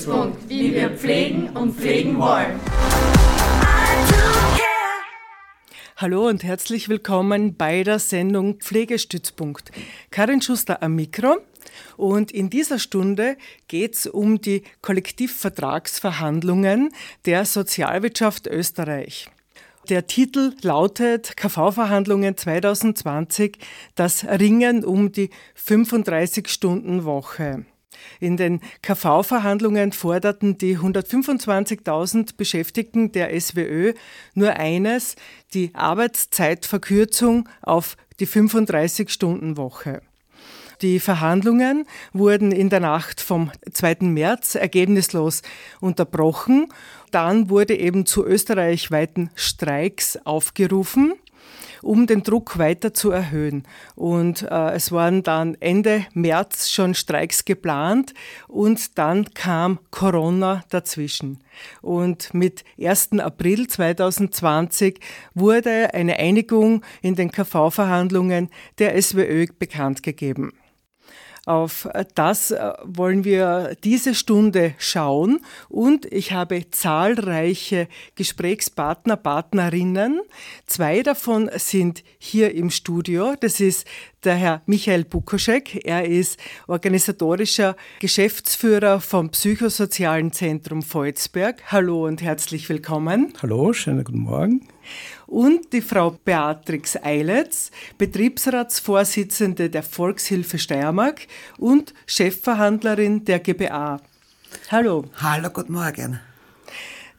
Pflegestützpunkt, wie wir pflegen und pflegen wollen. Hallo und herzlich willkommen bei der Sendung Pflegestützpunkt. Karin Schuster am Mikro. Und in dieser Stunde geht es um die Kollektivvertragsverhandlungen der Sozialwirtschaft Österreich. Der Titel lautet KV-Verhandlungen 2020, das Ringen um die 35-Stunden-Woche. In den KV-Verhandlungen forderten die 125.000 Beschäftigten der SWÖ nur eines, die Arbeitszeitverkürzung auf die 35-Stunden-Woche. Die Verhandlungen wurden in der Nacht vom 2. März ergebnislos unterbrochen. Dann wurde eben zu österreichweiten Streiks aufgerufen um den Druck weiter zu erhöhen. Und äh, es waren dann Ende März schon Streiks geplant und dann kam Corona dazwischen. Und mit 1. April 2020 wurde eine Einigung in den KV-Verhandlungen der SWÖ bekannt gegeben. Auf das äh, wollen wir diese Stunde schauen und ich habe zahlreiche Gesprächspartner, Partnerinnen. Zwei davon sind hier im Studio. Das ist der Herr Michael Bukoschek. Er ist organisatorischer Geschäftsführer vom Psychosozialen Zentrum Volzberg. Hallo und herzlich willkommen. Hallo, schönen guten Morgen und die Frau Beatrix Eiletz, Betriebsratsvorsitzende der Volkshilfe Steiermark und Chefverhandlerin der GBA. Hallo. Hallo, guten Morgen.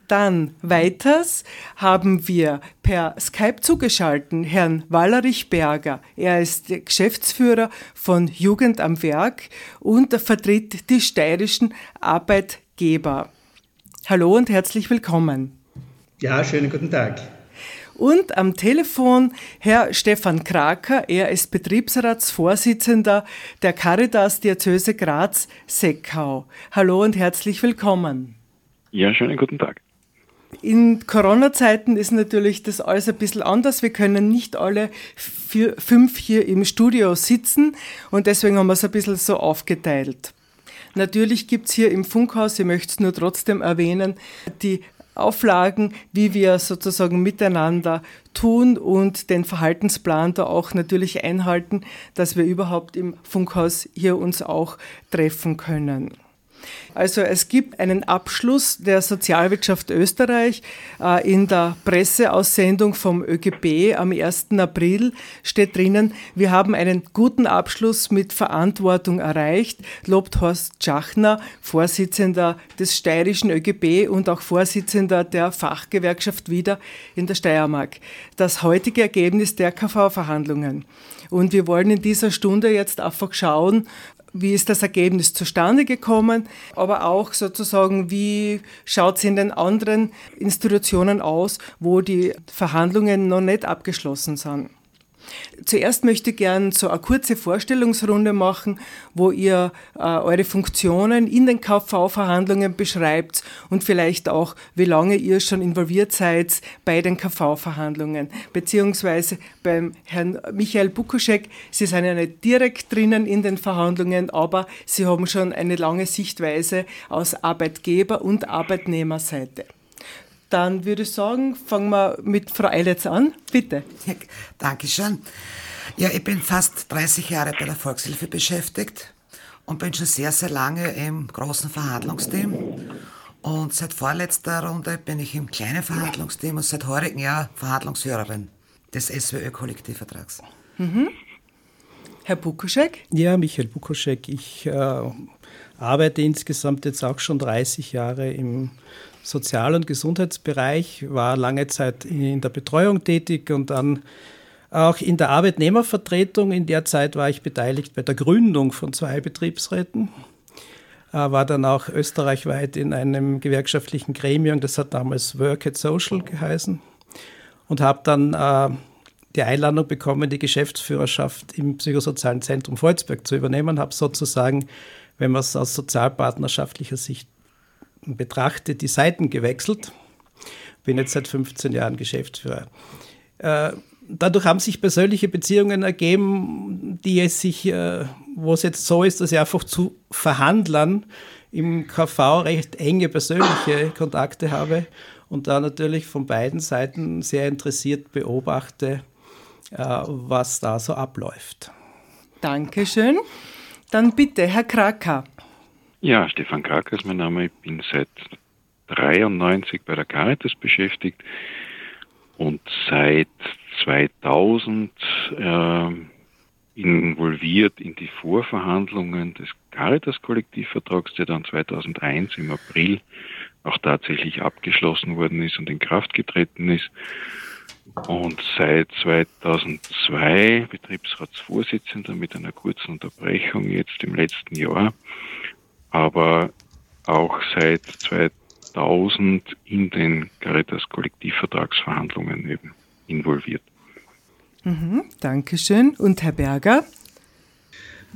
Dann weiters haben wir per Skype zugeschaltet Herrn Wallerich Berger. Er ist Geschäftsführer von Jugend am Werk und vertritt die steirischen Arbeitgeber. Hallo und herzlich willkommen. Ja, schönen guten Tag. Und am Telefon Herr Stefan Kraker, er ist Betriebsratsvorsitzender der Caritas Diözese Graz Seckau. Hallo und herzlich willkommen. Ja, schönen guten Tag. In Corona-Zeiten ist natürlich das alles ein bisschen anders. Wir können nicht alle vier, fünf hier im Studio sitzen und deswegen haben wir es ein bisschen so aufgeteilt. Natürlich gibt es hier im Funkhaus, ich möchte es nur trotzdem erwähnen, die Auflagen, wie wir sozusagen miteinander tun und den Verhaltensplan da auch natürlich einhalten, dass wir überhaupt im Funkhaus hier uns auch treffen können. Also es gibt einen Abschluss der Sozialwirtschaft Österreich. Äh, in der Presseaussendung vom ÖGB am 1. April steht drinnen, wir haben einen guten Abschluss mit Verantwortung erreicht, lobt Horst Schachner, Vorsitzender des steirischen ÖGB und auch Vorsitzender der Fachgewerkschaft wieder in der Steiermark. Das heutige Ergebnis der KV-Verhandlungen. Und wir wollen in dieser Stunde jetzt einfach schauen, wie ist das Ergebnis zustande gekommen, aber auch sozusagen, wie schaut es in den anderen Institutionen aus, wo die Verhandlungen noch nicht abgeschlossen sind. Zuerst möchte ich gerne so eine kurze Vorstellungsrunde machen, wo ihr äh, eure Funktionen in den KV-Verhandlungen beschreibt und vielleicht auch, wie lange ihr schon involviert seid bei den KV-Verhandlungen. Beziehungsweise beim Herrn Michael Bukuschek, Sie sind ja nicht direkt drinnen in den Verhandlungen, aber Sie haben schon eine lange Sichtweise aus Arbeitgeber- und Arbeitnehmerseite. Dann würde ich sagen, fangen wir mit Frau Eiletz an. Bitte. Ja, Dankeschön. Ja, ich bin fast 30 Jahre bei der Volkshilfe beschäftigt und bin schon sehr, sehr lange im großen Verhandlungsteam. Und seit vorletzter Runde bin ich im kleinen Verhandlungsteam und seit heurigen Jahr Verhandlungsführerin des SWÖ-Kollektivvertrags. Mhm. Herr Bukoschek? Ja, Michael Bukoschek. Ich äh, arbeite insgesamt jetzt auch schon 30 Jahre im Sozial- und Gesundheitsbereich, war lange Zeit in der Betreuung tätig und dann auch in der Arbeitnehmervertretung. In der Zeit war ich beteiligt bei der Gründung von zwei Betriebsräten. war dann auch österreichweit in einem gewerkschaftlichen Gremium, das hat damals Work at Social geheißen und habe dann äh, die Einladung bekommen, die Geschäftsführerschaft im psychosozialen Zentrum Volzberg zu übernehmen, habe sozusagen, wenn man es aus sozialpartnerschaftlicher Sicht betrachtet, die Seiten gewechselt. Bin jetzt seit 15 Jahren Geschäftsführer. Äh, dadurch haben sich persönliche Beziehungen ergeben, die es sich, äh, wo es jetzt so ist, dass ich einfach zu Verhandlern im KV recht enge persönliche Kontakte habe und da natürlich von beiden Seiten sehr interessiert beobachte, äh, was da so abläuft. Dankeschön. Dann bitte, Herr Kraker. Ja, Stefan Kraker ist mein Name. Ich bin seit 93 bei der Caritas beschäftigt und seit 2000 äh, involviert in die Vorverhandlungen des Caritas-Kollektivvertrags, der dann 2001 im April auch tatsächlich abgeschlossen worden ist und in Kraft getreten ist. Und seit 2002 Betriebsratsvorsitzender mit einer kurzen Unterbrechung jetzt im letzten Jahr, aber auch seit 2000 in den Caritas-Kollektivvertragsverhandlungen eben involviert. Mhm, Dankeschön. Und Herr Berger?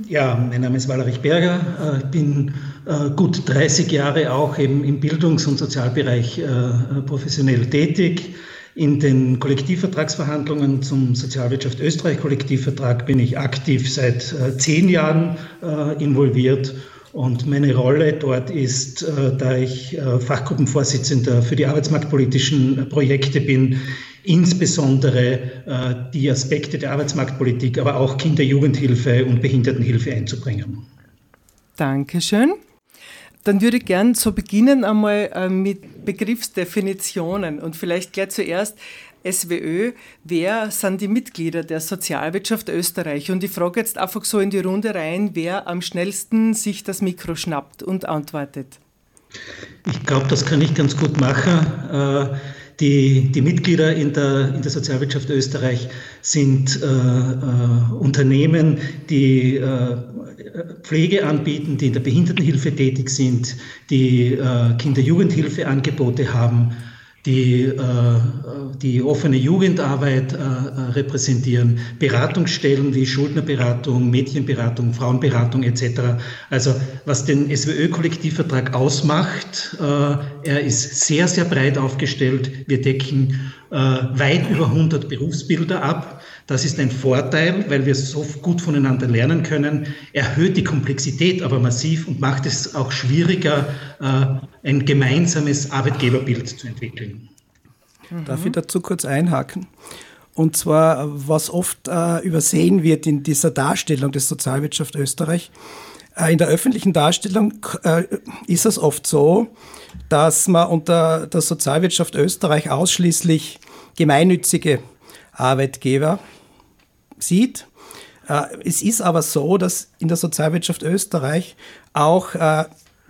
Ja, mein Name ist Valerich Berger. Ich bin äh, gut 30 Jahre auch eben im Bildungs- und Sozialbereich äh, professionell tätig. In den Kollektivvertragsverhandlungen zum Sozialwirtschaft Österreich Kollektivvertrag bin ich aktiv seit äh, zehn Jahren involviert und meine Rolle dort ist, da ich Fachgruppenvorsitzender für die arbeitsmarktpolitischen Projekte bin, insbesondere äh, die Aspekte der Arbeitsmarktpolitik, aber auch Kinder-, Jugendhilfe und Behindertenhilfe einzubringen. Dankeschön. Dann würde ich gern so beginnen einmal äh, mit Begriffsdefinitionen und vielleicht gleich zuerst SWÖ, wer sind die Mitglieder der Sozialwirtschaft Österreich? Und ich frage jetzt einfach so in die Runde rein, wer am schnellsten sich das Mikro schnappt und antwortet. Ich glaube, das kann ich ganz gut machen. Äh, die, die Mitglieder in der, in der Sozialwirtschaft Österreich sind äh, äh, Unternehmen, die äh, Pflege anbieten, die in der Behindertenhilfe tätig sind, die äh, Kinder-Jugendhilfeangebote haben, die äh, die offene Jugendarbeit äh, äh, repräsentieren, Beratungsstellen wie Schuldnerberatung, Mädchenberatung, Frauenberatung etc. Also was den SWÖ-Kollektivvertrag ausmacht, äh, er ist sehr, sehr breit aufgestellt. Wir decken äh, weit über 100 Berufsbilder ab. Das ist ein Vorteil, weil wir so gut voneinander lernen können, erhöht die Komplexität aber massiv und macht es auch schwieriger, äh, ein gemeinsames Arbeitgeberbild zu entwickeln. Darf ich dazu kurz einhaken? Und zwar, was oft äh, übersehen wird in dieser Darstellung des Sozialwirtschaft Österreich. Äh, in der öffentlichen Darstellung äh, ist es oft so, dass man unter der Sozialwirtschaft Österreich ausschließlich gemeinnützige Arbeitgeber sieht. Äh, es ist aber so, dass in der Sozialwirtschaft Österreich auch äh,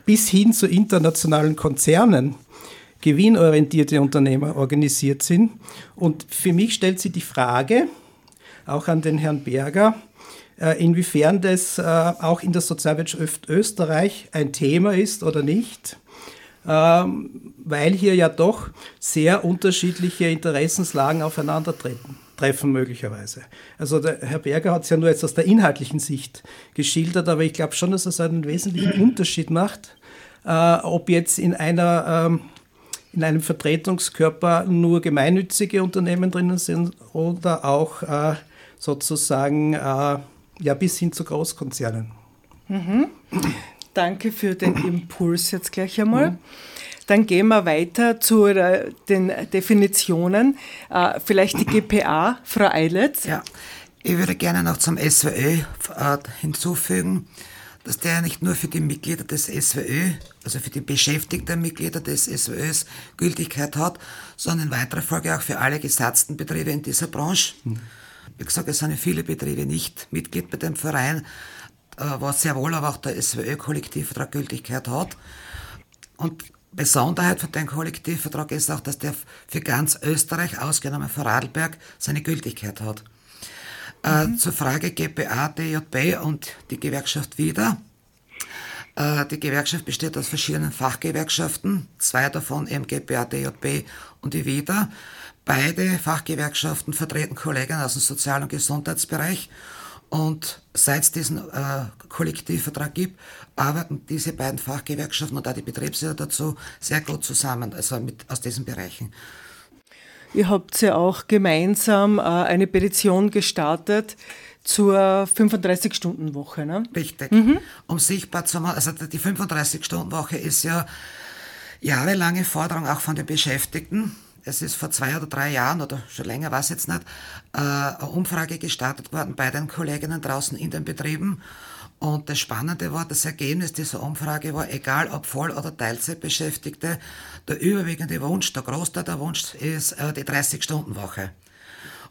bis hin zu internationalen Konzernen gewinnorientierte Unternehmer organisiert sind. Und für mich stellt sich die Frage, auch an den Herrn Berger, äh, inwiefern das auch in der Sozialwirtschaft Österreich ein Thema ist oder nicht, ähm, weil hier ja doch sehr unterschiedliche Interessenslagen aufeinandertreten treffen möglicherweise. Also der Herr Berger hat es ja nur jetzt aus der inhaltlichen Sicht geschildert, aber ich glaube schon, dass es einen wesentlichen Unterschied macht, äh, ob jetzt in einer ähm, in einem Vertretungskörper nur gemeinnützige Unternehmen drinnen sind oder auch äh, sozusagen äh, ja, bis hin zu Großkonzernen. Mhm. Danke für den Impuls jetzt gleich einmal. Mhm. Dann gehen wir weiter zu den Definitionen. Äh, vielleicht die GPA, Frau Eilitz. Ja, ich würde gerne noch zum SWÖ äh, hinzufügen, dass der nicht nur für die Mitglieder des SWÖ, also für die beschäftigten Mitglieder des SWÖs Gültigkeit hat, sondern in weiterer Folge auch für alle gesatzten Betriebe in dieser Branche. Wie gesagt, es sind viele Betriebe nicht Mitglied bei dem Verein, äh, was sehr wohl aber auch der SWÖ-Kollektivvertrag Gültigkeit hat. Und Besonderheit von dem Kollektivvertrag ist auch, dass der für ganz Österreich, ausgenommen Vorarlberg, seine Gültigkeit hat. Äh, mhm. Äh, zur Frage GPA, DJB und die Gewerkschaft wieder. Äh, die Gewerkschaft besteht aus verschiedenen Fachgewerkschaften, zwei davon MGPA, DJB und die WIDA. Beide Fachgewerkschaften vertreten Kollegen aus dem Sozial- und Gesundheitsbereich und seit es diesen äh, Kollektivvertrag gibt, arbeiten diese beiden Fachgewerkschaften und auch die Betriebsräte dazu sehr gut zusammen, also mit, aus diesen Bereichen. Ihr habt ja auch gemeinsam äh, eine Petition gestartet zur 35-Stunden-Woche, ne? Richtig. Mhm. Um sichtbar zu machen, also die 35-Stunden-Woche ist ja jahrelange Forderung auch von den Beschäftigten es ist vor zwei oder drei Jahren oder schon länger, weiß jetzt nicht, äh, eine Umfrage gestartet worden bei den Kolleginnen draußen in den Betrieben. Und das Spannende war, das Ergebnis dieser Umfrage war, egal ob Voll- oder Teilzeitbeschäftigte, der überwiegende Wunsch, der Großteil der Wunsch ist äh, die 30-Stunden-Woche.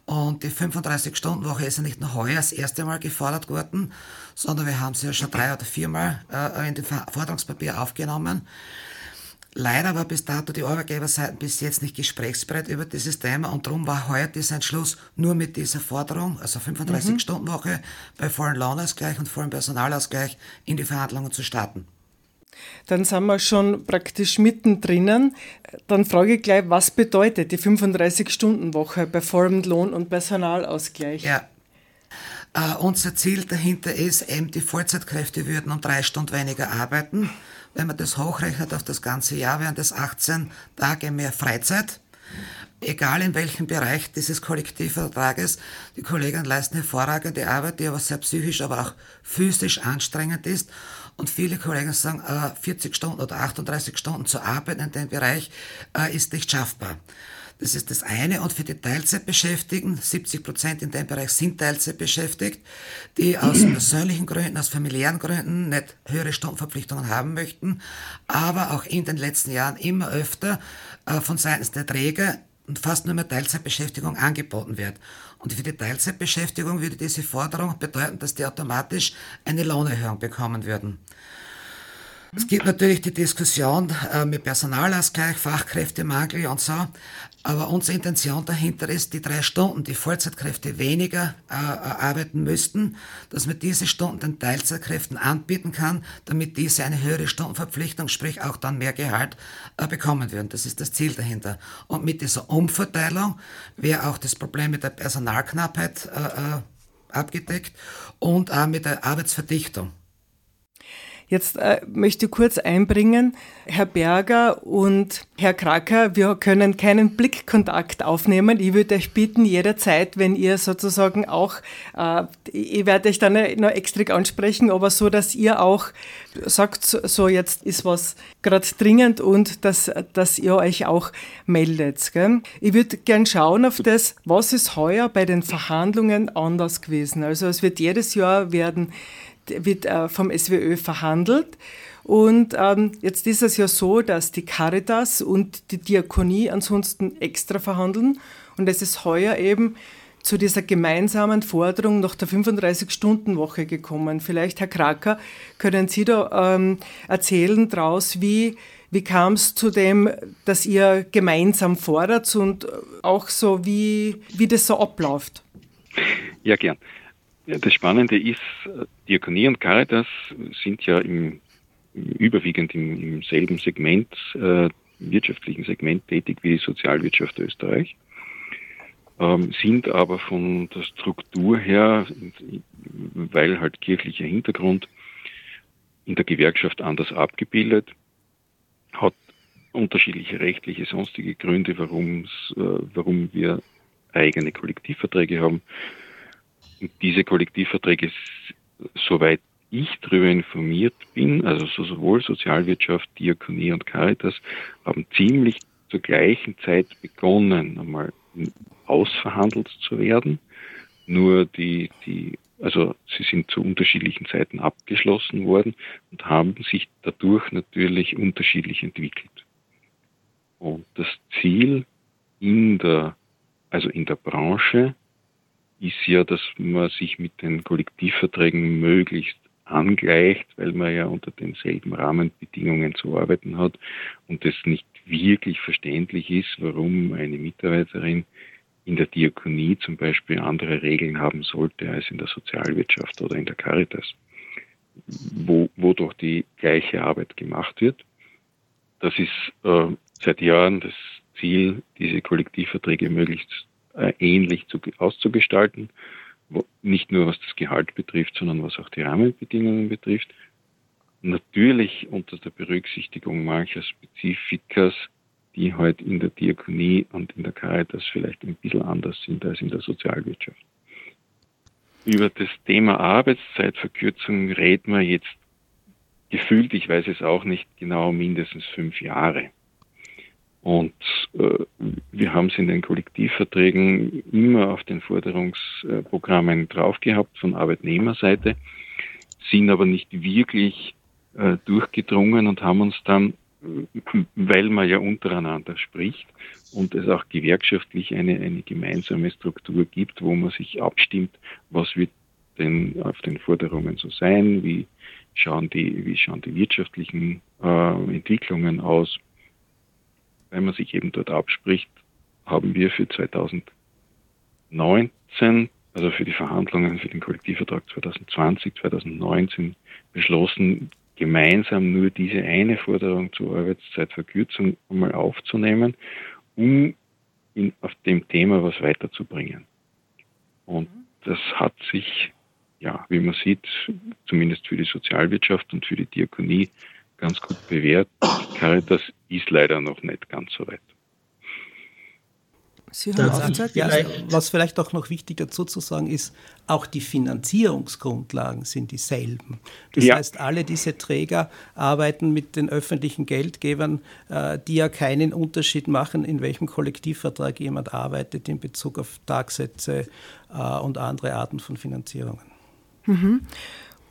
Und die 35-Stunden-Woche ist ja nicht nur heuer das erste Mal gefordert worden, sondern wir haben sie ja schon drei oder viermal äh, in dem Forderungspapier aufgenommen. Leider war bis dato die Arbeitgeberseite bis jetzt nicht gesprächsbereit über dieses Thema und darum war heute dieser Entschluss nur mit dieser Forderung, also 35-Stunden-Woche mhm. bei vollen Lohnausgleich und vollem Personalausgleich in die Verhandlungen zu starten. Dann sind wir schon praktisch mittendrin. Dann frage ich gleich, was bedeutet die 35-Stunden-Woche bei vollem Lohn- und Personalausgleich? Ja, Uh, unser Ziel dahinter ist eben, die Vollzeitkräfte würden um drei Stunden weniger arbeiten. Wenn man das hochrechnet auf das ganze Jahr, wären das 18 Tage mehr Freizeit. Egal in welchem Bereich dieses Kollektivvertrages, die Kollegen leisten hervorragende Arbeit, die aber sehr psychisch, aber auch physisch anstrengend ist. Und viele Kollegen sagen, 40 äh, Stunden oder 38 Stunden zu arbeiten in dem Bereich äh, ist nicht schaffbar. Das ist das eine. Und für die Teilzeitbeschäftigten, 70 Prozent in dem Bereich sind Teilzeit beschäftigt, die aus persönlichen Gründen, aus familiären Gründen nicht höhere Stundenverpflichtungen haben möchten, aber auch in den letzten Jahren immer öfter äh, von seitens der Träger und fast nur mehr Teilzeitbeschäftigung angeboten wird. Und für die Teilzeitbeschäftigung würde diese Forderung bedeuten, dass die automatisch eine Lohnerhöhung bekommen würden. Es gibt natürlich die Diskussion äh, mit Personalausgleich, Fachkräftemangel und so. Aber unsere Intention dahinter ist, die drei Stunden, die Vollzeitkräfte weniger äh, arbeiten müssten, dass man diese Stunden den Teilzeitkräften anbieten kann, damit diese eine höhere Stundenverpflichtung, sprich auch dann mehr Gehalt, äh, bekommen würden. Das ist das Ziel dahinter. Und mit dieser Umverteilung wäre auch das Problem mit der Personalknappheit äh, äh abgedeckt und auch mit der Arbeitsverdichtung. Jetzt äh, möchte ich kurz einbringen, Herr Berger und Herr Kracker, wir können keinen Blickkontakt aufnehmen. Ich würde euch bitten, jederzeit, wenn ihr sozusagen auch, äh, ich werde euch dann noch extra ansprechen, aber so, dass ihr auch sagt, so jetzt ist was gerade dringend und dass, dass ihr euch auch meldet. Gell? Ich würde gern schauen auf das, was ist heuer bei den Verhandlungen anders gewesen. Also es wird jedes Jahr werden wird äh, vom SWÖ verhandelt. Und ähm, jetzt ist es ja so, dass die Caritas und die Diakonie ansonsten extra verhandeln. Und es ist heuer eben zu dieser gemeinsamen Forderung nach der 35-Stunden-Woche gekommen. Vielleicht, Herr Kraker, können Sie da ähm, erzählen draus, wie, wie kam es zu dem, dass ihr gemeinsam fordert und auch so, wie, wie das so abläuft? Ja, gern. Ja, das Spannende ist, Diakonie und Caritas sind ja im, überwiegend im, im selben Segment, äh, wirtschaftlichen Segment tätig wie die Sozialwirtschaft Österreich, ähm, sind aber von der Struktur her, weil halt kirchlicher Hintergrund, in der Gewerkschaft anders abgebildet, hat unterschiedliche rechtliche, sonstige Gründe, äh, warum wir eigene Kollektivverträge haben diese Kollektivverträge, soweit ich darüber informiert bin, also sowohl Sozialwirtschaft, Diakonie und Caritas, haben ziemlich zur gleichen Zeit begonnen, einmal ausverhandelt zu werden. Nur die, die, also sie sind zu unterschiedlichen Zeiten abgeschlossen worden und haben sich dadurch natürlich unterschiedlich entwickelt. Und das Ziel in der, also in der Branche ist ja, dass man sich mit den Kollektivverträgen möglichst angleicht, weil man ja unter denselben Rahmenbedingungen zu arbeiten hat und es nicht wirklich verständlich ist, warum eine Mitarbeiterin in der Diakonie zum Beispiel andere Regeln haben sollte als in der Sozialwirtschaft oder in der Caritas. wo, wodurch die gleiche Arbeit gemacht wird. Das ist äh, seit Jahren das Ziel, diese Kollektivverträge möglichst ähnlich zu, auszugestalten, wo, nicht nur was das Gehalt betrifft, sondern was auch die Rahmenbedingungen betrifft. Natürlich unter der Berücksichtigung mancher Spezifikas, die halt in der Diakonie und in der Caritas vielleicht ein bisschen anders sind als in der Sozialwirtschaft. Über das Thema Arbeitszeitverkürzung reden wir jetzt gefühlt, ich weiß es auch nicht genau, mindestens fünf Jahre. Und äh, wir haben es in den Kollektivverträgen immer auf den Forderungsprogrammen drauf gehabt von Arbeitnehmerseite, sind aber nicht wirklich äh, durchgedrungen und haben uns dann, äh, weil man ja untereinander spricht und es auch gewerkschaftlich eine, eine gemeinsame Struktur gibt, wo man sich abstimmt, was wird denn auf den Forderungen so sein, wie schauen die, wie schauen die wirtschaftlichen äh, Entwicklungen aus, wenn man sich eben dort abspricht, haben wir für 2019, also für die Verhandlungen für den Kollektivvertrag 2020, 2019 beschlossen, gemeinsam nur diese eine Forderung zur Arbeitszeitverkürzung einmal aufzunehmen, um in, auf dem Thema was weiterzubringen. Und das hat sich, ja, wie man sieht, zumindest für die Sozialwirtschaft und für die Diakonie ganz gut bewährt. Caritas ist leider noch nicht ganz so weit. Sie haben auch ja, was vielleicht auch noch wichtig dazu zu sagen ist, auch die Finanzierungsgrundlagen sind dieselben. Das ja. heißt, alle diese Träger arbeiten mit den öffentlichen Geldgebern, äh, die ja keinen Unterschied machen, in welchem Kollektivvertrag jemand arbeitet in Bezug auf Tagsätze äh, und andere Arten von Finanzierungen. Mhm.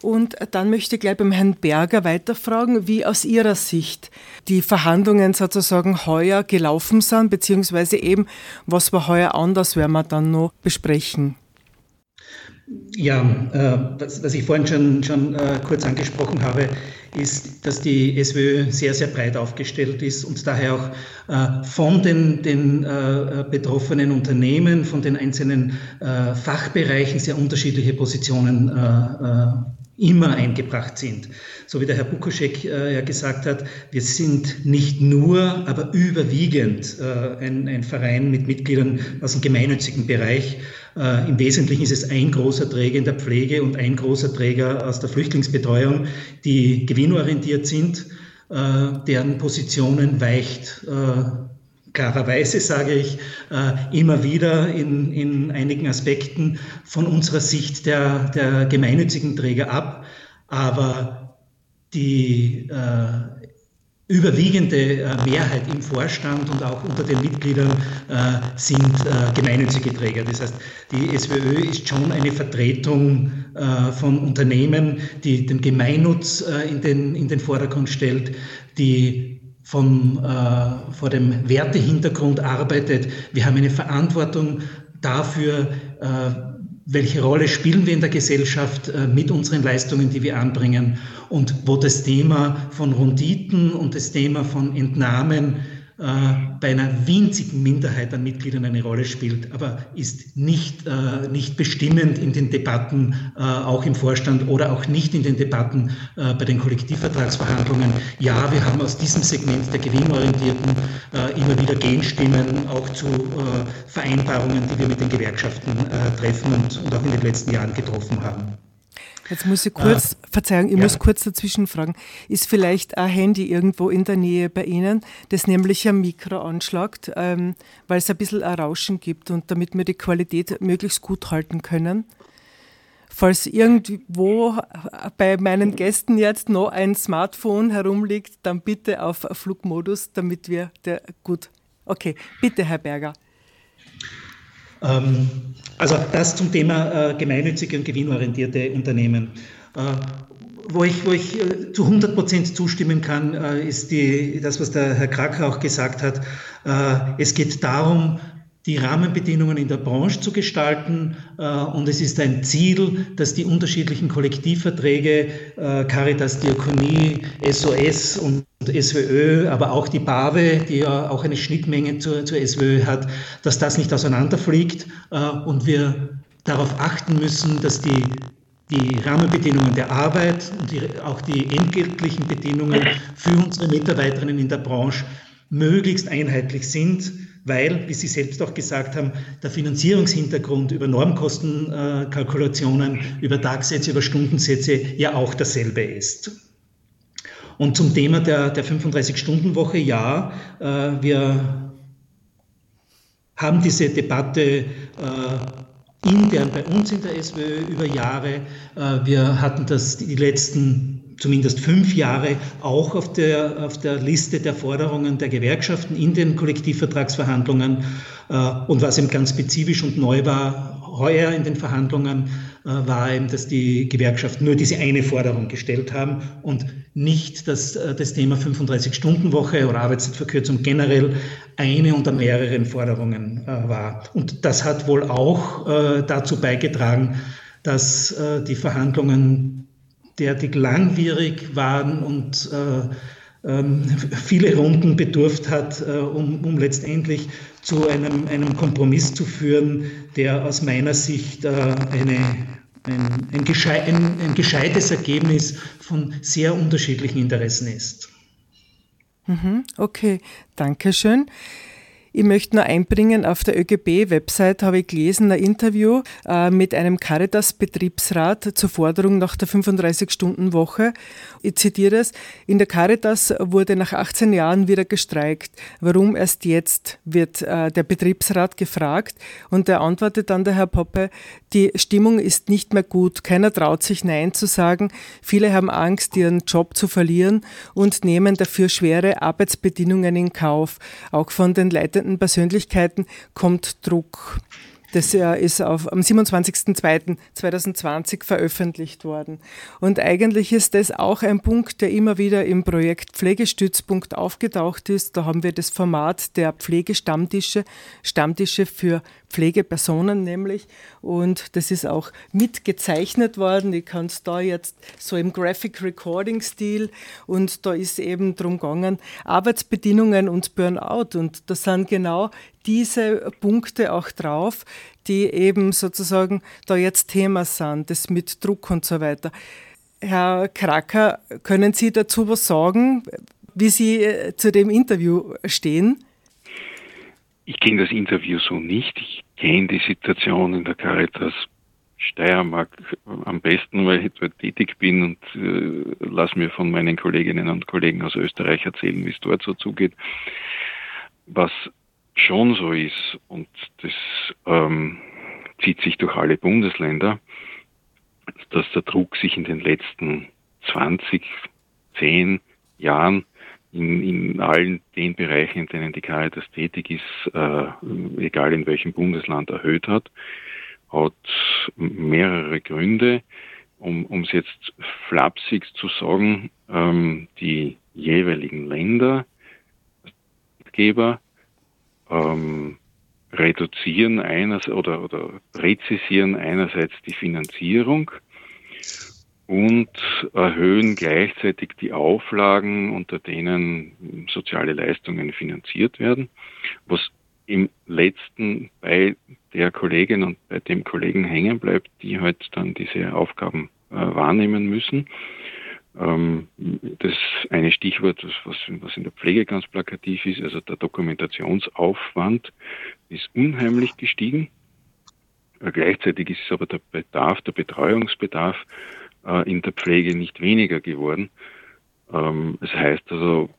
Und dann möchte ich gleich beim Herrn Berger weiterfragen, wie aus Ihrer Sicht die Verhandlungen sozusagen heuer gelaufen sind, beziehungsweise eben, was war heuer anders, werden wir dann noch besprechen. Ja, äh, was, ich vorhin schon, schon äh, kurz angesprochen habe, ist, dass die SWÖ sehr, sehr breit aufgestellt ist und daher auch äh, von den, den betroffenen Unternehmen, von den einzelnen Fachbereichen sehr unterschiedliche Positionen immer eingebracht sind. So wie der Herr Bukoschek äh, ja gesagt hat, wir sind nicht nur, aber überwiegend äh, ein, ein, Verein mit Mitgliedern aus dem gemeinnützigen Bereich. Äh, Im Wesentlichen ist es ein großer Träger in der Pflege und ein großer Träger aus der Flüchtlingsbetreuung, die gewinnorientiert sind, äh, deren Positionen weicht äh, klarerweise sage ich äh, immer wieder in, in einigen Aspekten von unserer Sicht der, der gemeinnützigen Träger ab. Aber die äh, überwiegende äh, Mehrheit im Vorstand und auch unter den Mitgliedern äh, sind gemeinnützige Träger. Das heißt, die SWÖ ist schon eine Vertretung von Unternehmen, die den Gemeinnutz in, den, in den Vordergrund stellt, die vom, äh, vor dem Wertehintergrund arbeitet. Wir haben eine Verantwortung dafür, äh, welche Rolle spielen wir in der Gesellschaft äh, mit unseren Leistungen, die wir anbringen und wo das Thema von Runditen und das Thema von Entnahmen äh, bei einer winzigen Minderheit an Mitgliedern eine Rolle spielt, aber ist nicht, äh, nicht bestimmend in den Debatten, äh, auch im Vorstand oder auch nicht in den Debatten bei den Kollektivvertragsverhandlungen. Ja, wir haben aus diesem Segment der Gewinnorientierten immer wieder Gegenstimmen, auch zu Vereinbarungen, die wir mit den Gewerkschaften treffen und, und auch in den letzten Jahren getroffen haben. Jetzt muss ich kurz, ah, Verzeihung, ich ja. muss kurz dazwischen fragen. Ist vielleicht ein Handy irgendwo in der Nähe bei Ihnen, das nämlich ein Mikro anschlagt, ähm, weil es ein bisschen ein Rauschen gibt und damit wir die Qualität möglichst gut halten können? Falls irgendwo bei meinen Gästen jetzt noch ein Smartphone herumliegt, dann bitte auf Flugmodus, damit wir der gut. Okay, bitte, Herr Berger. Ähm, also das zum Thema äh, gemeinnützige und gewinnorientierte Unternehmen. Äh, wo ich, wo ich äh, zu 100 Prozent zustimmen kann, ist die, das, was der Herr Kracker auch gesagt hat. Es geht darum, die Rahmenbedingungen in der Branche zu gestalten. Äh, und es ist ein Ziel, dass die unterschiedlichen Kollektivverträge, äh, Caritas, Diakonie, SOS und SWÖ, aber auch die BAWE, die ja auch eine Schnittmenge zur, zur SWÖ hat, dass das nicht auseinanderfliegt äh, und wir darauf achten müssen, dass die die Rahmenbedingungen der Arbeit und die, auch die entgeltlichen Bedingungen für unsere Mitarbeiterinnen in der Branche möglichst einheitlich sind, weil, wie Sie selbst auch gesagt haben, der Finanzierungshintergrund über Normkostenkalkulationen, über Tagsätze, über Stundensätze ja auch dasselbe ist. Und zum Thema der, der 35-Stunden-Woche, ja, äh, wir haben diese Debatte äh, intern bei uns in der SWÖ über Jahre. Äh, wir hatten das die letzten zumindest fünf Jahre auch auf der, auf der Liste der Forderungen der Gewerkschaften in den Kollektivvertragsverhandlungen. Äh, und was eben ganz spezifisch und neu war, heuer in den Verhandlungen, äh, war eben, dass die Gewerkschaften nur diese eine Forderung gestellt haben und nicht dass äh, das Thema 35-Stunden-Woche oder Arbeitszeitverkürzung generell eine unter mehreren Forderungen war. Und das hat wohl auch dazu beigetragen, dass die Verhandlungen derartig langwierig waren und äh, ähm, viele Runden bedurft hat, äh, um, um, letztendlich zu einem, einem, Kompromiss zu führen, der aus meiner Sicht äh, eine, ein, ein, geschei ein, ein, gescheites Ergebnis von sehr unterschiedlichen Interessen ist. Mhm, okay, danke schön. Ich möchte nur einbringen, auf der ÖGB-Website habe ich gelesen, ein Interview äh, mit einem Caritas-Betriebsrat zur Forderung nach der 35-Stunden-Woche. Ich zitiere es. In der Caritas wurde nach 18 Jahren wieder gestreikt. Warum erst jetzt, wird äh, der Betriebsrat gefragt. Und er antwortet dann der Herr Poppe, die Stimmung ist nicht mehr gut. Keiner traut sich Nein zu sagen. Viele haben Angst, ihren Job zu verlieren und nehmen dafür schwere Arbeitsbedingungen in Kauf. Auch von den Leitenden leitenden Persönlichkeiten kommt Druck. Das ist auf, am 27.02.2020 veröffentlicht worden. Und eigentlich ist das auch ein Punkt, der immer wieder im Projekt Pflegestützpunkt aufgetaucht ist. Da haben wir das Format der Pflegestammtische, Stammtische für Pflegepersonen nämlich. Und das ist auch mitgezeichnet worden. Ich kann es da jetzt so im Graphic Recording Stil und da ist eben drum gegangen, Arbeitsbedingungen und Burnout. Und da sind genau diese Punkte auch drauf, die eben sozusagen da jetzt Thema sind, das mit Druck und so weiter. Herr Kracker, können Sie dazu was sagen, wie Sie äh, zu dem Interview stehen? Ich kenne das Interview so nicht. Ich kenne die Situation in der Caritas Steiermark am besten, weil ich dort tätig bin und äh, lass mir von meinen Kolleginnen und Kollegen aus Österreich erzählen, wie es dort so zugeht. Was schon so ist, und das ähm, zieht sich durch alle Bundesländer, dass der Druck sich in den letzten 20, 10 Jahren in, in allen den Bereichen, in denen die Caritas tätig ist, äh, egal in welchem Bundesland erhöht hat, hat mehrere Gründe. Um es jetzt flapsig zu sagen, ähm, die jeweiligen Länder, Geber, ähm, reduzieren eines oder, oder präzisieren einerseits die Finanzierung und erhöhen gleichzeitig die Auflagen, unter denen soziale Leistungen finanziert werden, was im letzten bei der Kollegin und bei dem Kollegen hängen bleibt, die halt dann diese Aufgaben äh, wahrnehmen müssen. Ähm, das eine Stichwort, was, was in der Pflege ganz plakativ ist, also der Dokumentationsaufwand ist unheimlich gestiegen. Äh, gleichzeitig ist aber der Bedarf, der Betreuungsbedarf äh, in der Pflege nicht weniger geworden. Ähm, das heißt also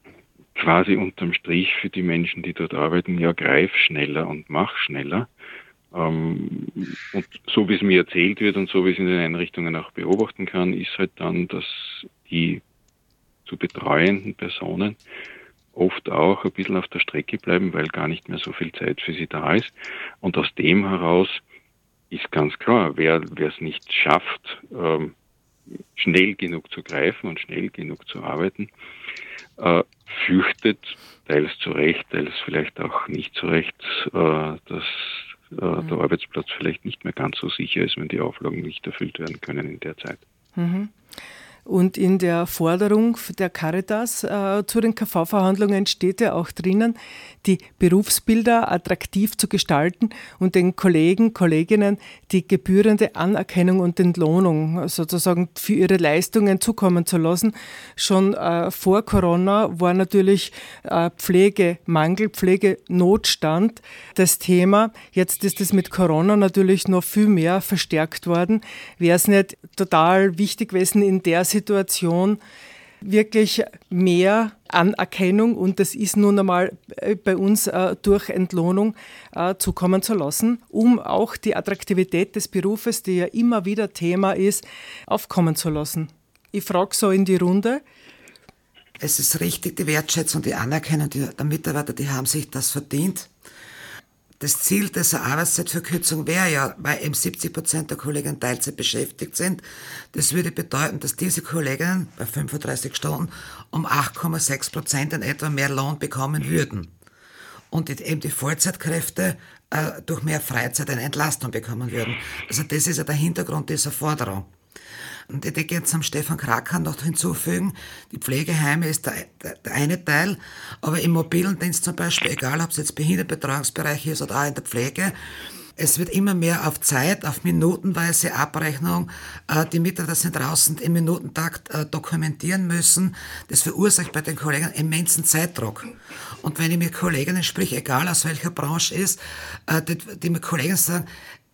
quasi unterm Strich für die Menschen, die dort arbeiten, ja, greif schneller und mach schneller. Ähm, und so wie es mir erzählt wird und so wie es in den Einrichtungen auch beobachten kann, ist halt dann, dass die zu betreuenden Personen oft auch ein bisschen auf der Strecke bleiben, weil gar nicht mehr so viel Zeit für sie da ist. Und aus dem heraus ist ganz klar, wer es nicht schafft, ähm, schnell genug zu greifen und schnell genug zu arbeiten, äh, fürchtet, teils zu Recht, teils vielleicht auch nicht zu Recht, äh, dass mhm. der Arbeitsplatz vielleicht nicht mehr ganz so sicher ist, wenn die Auflagen nicht erfüllt werden können in der Zeit. Mhm. Und in der Forderung der Caritas äh, zu den KV-Verhandlungen steht ja auch drinnen, die Berufsbilder attraktiv zu gestalten und den Kollegen, Kolleginnen die gebührende Anerkennung und Entlohnung sozusagen für ihre Leistungen zukommen zu lassen. Schon äh, vor Corona war natürlich äh, Pflegemangel, Pflegenotstand das Thema. Jetzt ist es mit Corona natürlich noch viel mehr verstärkt worden. Wäre es nicht total wichtig gewesen, in der Situation wirklich mehr Anerkennung und das ist nun einmal äh, bei uns äh, durch Entlohnung äh, zukommen zu lassen, um auch die Attraktivität des Berufes, die ja immer wieder Thema ist, aufkommen zu lassen. Ich frage so in die Runde. Es ist richtig, die Wertschätzung, die Anerkennung der Mitarbeiter, die haben sich das verdient. Das Ziel dieser Arbeitszeitverkürzung wäre ja, weil eben 70 Prozent der Kolleginnen Teilzeit beschäftigt sind. Das würde bedeuten, dass diese Kolleginnen bei 35 Stunden um 8,6 Prozent in etwa mehr Lohn bekommen würden. Und eben die Vollzeitkräfte äh, durch mehr Freizeit eine Entlastung bekommen würden. Also das ist ja der Hintergrund dieser Forderung. Und ich denke jetzt am Stefan Krakan noch hinzufügen, die Pflegeheime ist der, der, der, eine Teil, aber im mobilen Dienst zum Beispiel, egal ob es jetzt Behindertenbetreuungsbereich ist oder auch in der Pflege, es wird immer mehr auf Zeit, auf minutenweise Abrechnung. Äh, die Mitarbeiter sind draußen im Minutentakt äh, dokumentieren müssen. Das verursacht bei den Kollegen immensen Zeitdruck. Und wenn ich mit Kolleginnen sprich, egal aus welcher Branche ist, äh, die mit Kollegen sagen,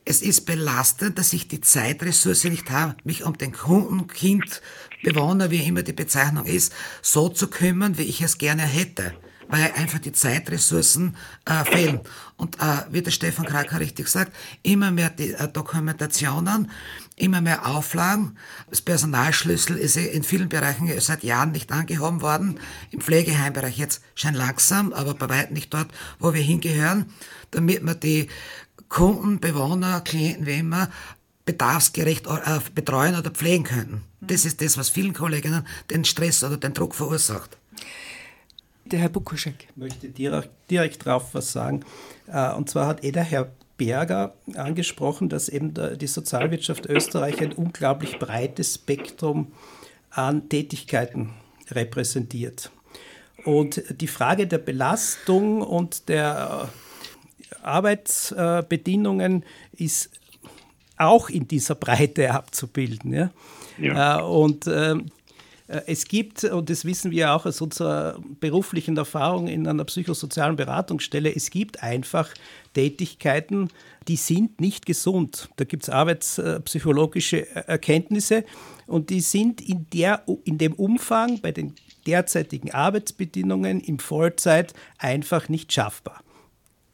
es ist belastend, dass ich die Zeitressource nicht habe, mich um den Kunden, Kind, Bewohner, wie immer die Bezeichnung ist, so zu kümmern, wie ich es gerne hätte, weil einfach die Zeitressourcen äh, fehlen. Und äh, wie der Stefan Kraker richtig sagt, immer mehr die äh, Dokumentationen, immer mehr Auflagen. Das Personalschlüssel ist in vielen Bereichen seit Jahren nicht angehoben worden. Im Pflegeheimbereich jetzt schon langsam, aber bei weitem nicht dort, wo wir hingehören, damit man die Kunden, Bewohner, Klienten, wie immer, bedarfsgerecht äh, betreuen oder pflegen könnten. Das ist das, was vielen Kolleginnen den Stress oder den Druck verursacht. Der Herr Bukuschek. Ich möchte direkt, direkt darauf was sagen. Äh, und zwar hat eh der Herr Berger angesprochen, dass eben die Sozialwirtschaft Österreich ein unglaublich breites Spektrum an Tätigkeiten repräsentiert. Und die Frage der Belastung und der Arbeitsbedingungen ist auch in dieser Breite abzubilden. Ja? ja. Äh, und ähm, äh, es gibt, und das wissen wir auch aus unserer beruflichen Erfahrung in einer psychosozialen Beratungsstelle, es gibt einfach Tätigkeiten, die sind nicht gesund. Da gibt es arbeitspsychologische Erkenntnisse und die sind in, der, in dem Umfang bei den derzeitigen Arbeitsbedingungen im Vollzeit einfach nicht schaffbar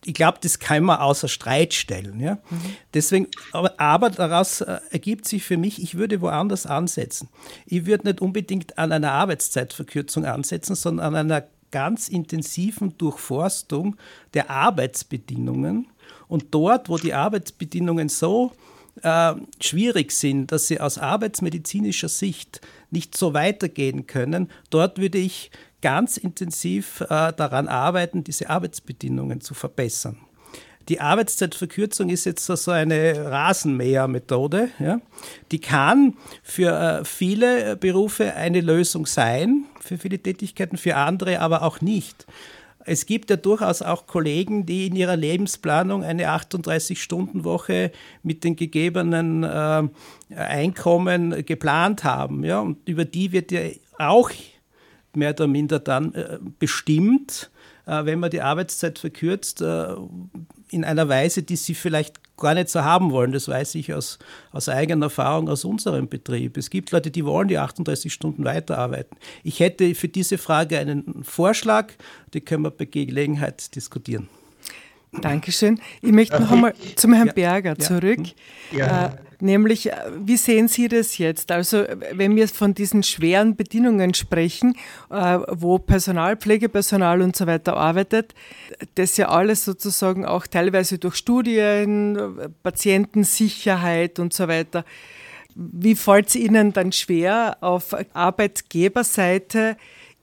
ich glaube, das kann man außer Streit stellen. Ja? Mhm. Deswegen, aber, aber daraus äh, ergibt sich für mich, ich würde woanders ansetzen. Ich würde nicht unbedingt an einer Arbeitszeitverkürzung ansetzen, sondern an einer ganz intensiven Durchforstung der Arbeitsbedingungen. Und dort, wo die Arbeitsbedingungen so äh, schwierig sind, dass sie aus arbeitsmedizinischer Sicht nicht so weitergehen können, dort würde ich ganz intensiv äh, daran arbeiten, diese Arbeitsbedingungen zu verbessern. Die Arbeitszeitverkürzung ist jetzt so eine Rasenmähermethode. Ja? Die kann für äh, viele Berufe eine Lösung sein, für viele Tätigkeiten, für andere aber auch nicht. Es gibt ja durchaus auch Kollegen, die in ihrer Lebensplanung eine 38-Stunden-Woche mit den gegebenen äh, Einkommen geplant haben. Ja? Und über die wird ja auch mehr oder minder dann äh, bestimmt, äh, wenn man die Arbeitszeit verkürzt, äh, in einer Weise, die sie vielleicht gar nicht so haben wollen. Das weiß ich aus, aus eigener Erfahrung aus unserem Betrieb. Es gibt Leute, die wollen die 38 Stunden weiterarbeiten. Ich hätte für diese Frage einen Vorschlag, die können wir bei Gelegenheit diskutieren. Dankeschön. Ich möchte noch einmal zum Herrn Berger zurück. Ja. Äh, nämlich, äh, wie sehen Sie das jetzt? Also, wenn wir von diesen schweren Bedingungen sprechen, äh, wo Personal, Pflegepersonal und so weiter arbeitet, das ja alles sozusagen auch teilweise durch Studien, Patientensicherheit und so weiter. Wie fällt es Ihnen dann schwer, auf Arbeitgeberseite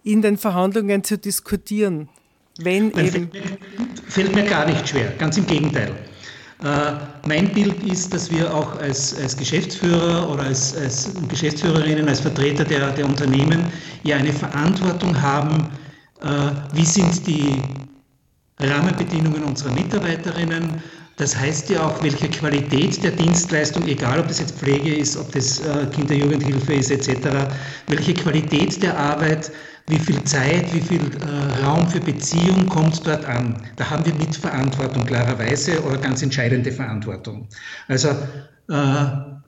in den Verhandlungen zu diskutieren? Wenn Nein, eben fällt, mir, fällt mir gar nicht schwer, ganz im Gegenteil. Äh, mein Bild ist, dass wir auch als, als Geschäftsführer oder als, als, Geschäftsführerinnen, als Vertreter der, der Unternehmen ja eine Verantwortung haben, äh, wie sind die Rahmenbedingungen unserer Mitarbeiterinnen, das heißt ja auch, welche Qualität der Dienstleistung, egal ob das jetzt Pflege ist, ob das äh, Kinder-Jugendhilfe ist etc., welche Qualität der Arbeit, wie viel Zeit, wie viel äh, Raum für Beziehung kommt dort an. Da haben wir Mitverantwortung klarerweise oder ganz entscheidende Verantwortung. Also äh,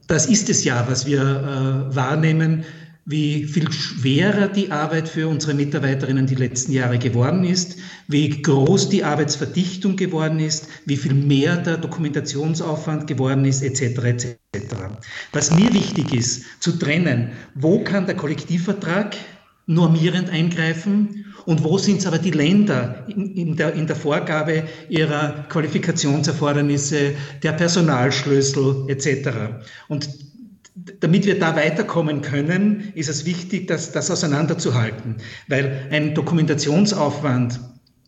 das ist es ja, was wir äh, wahrnehmen wie viel schwerer die Arbeit für unsere Mitarbeiterinnen die letzten Jahre geworden ist, wie groß die Arbeitsverdichtung geworden ist, wie viel mehr der Dokumentationsaufwand geworden ist, etc. etc. Was mir wichtig ist, zu trennen, wo kann der Kollektivvertrag normierend eingreifen und wo sind es aber die Länder in, in, der, in der Vorgabe ihrer Qualifikationserfordernisse, der Personalschlüssel etc. Und damit wir da weiterkommen können, ist es wichtig, das, das auseinanderzuhalten, weil ein Dokumentationsaufwand,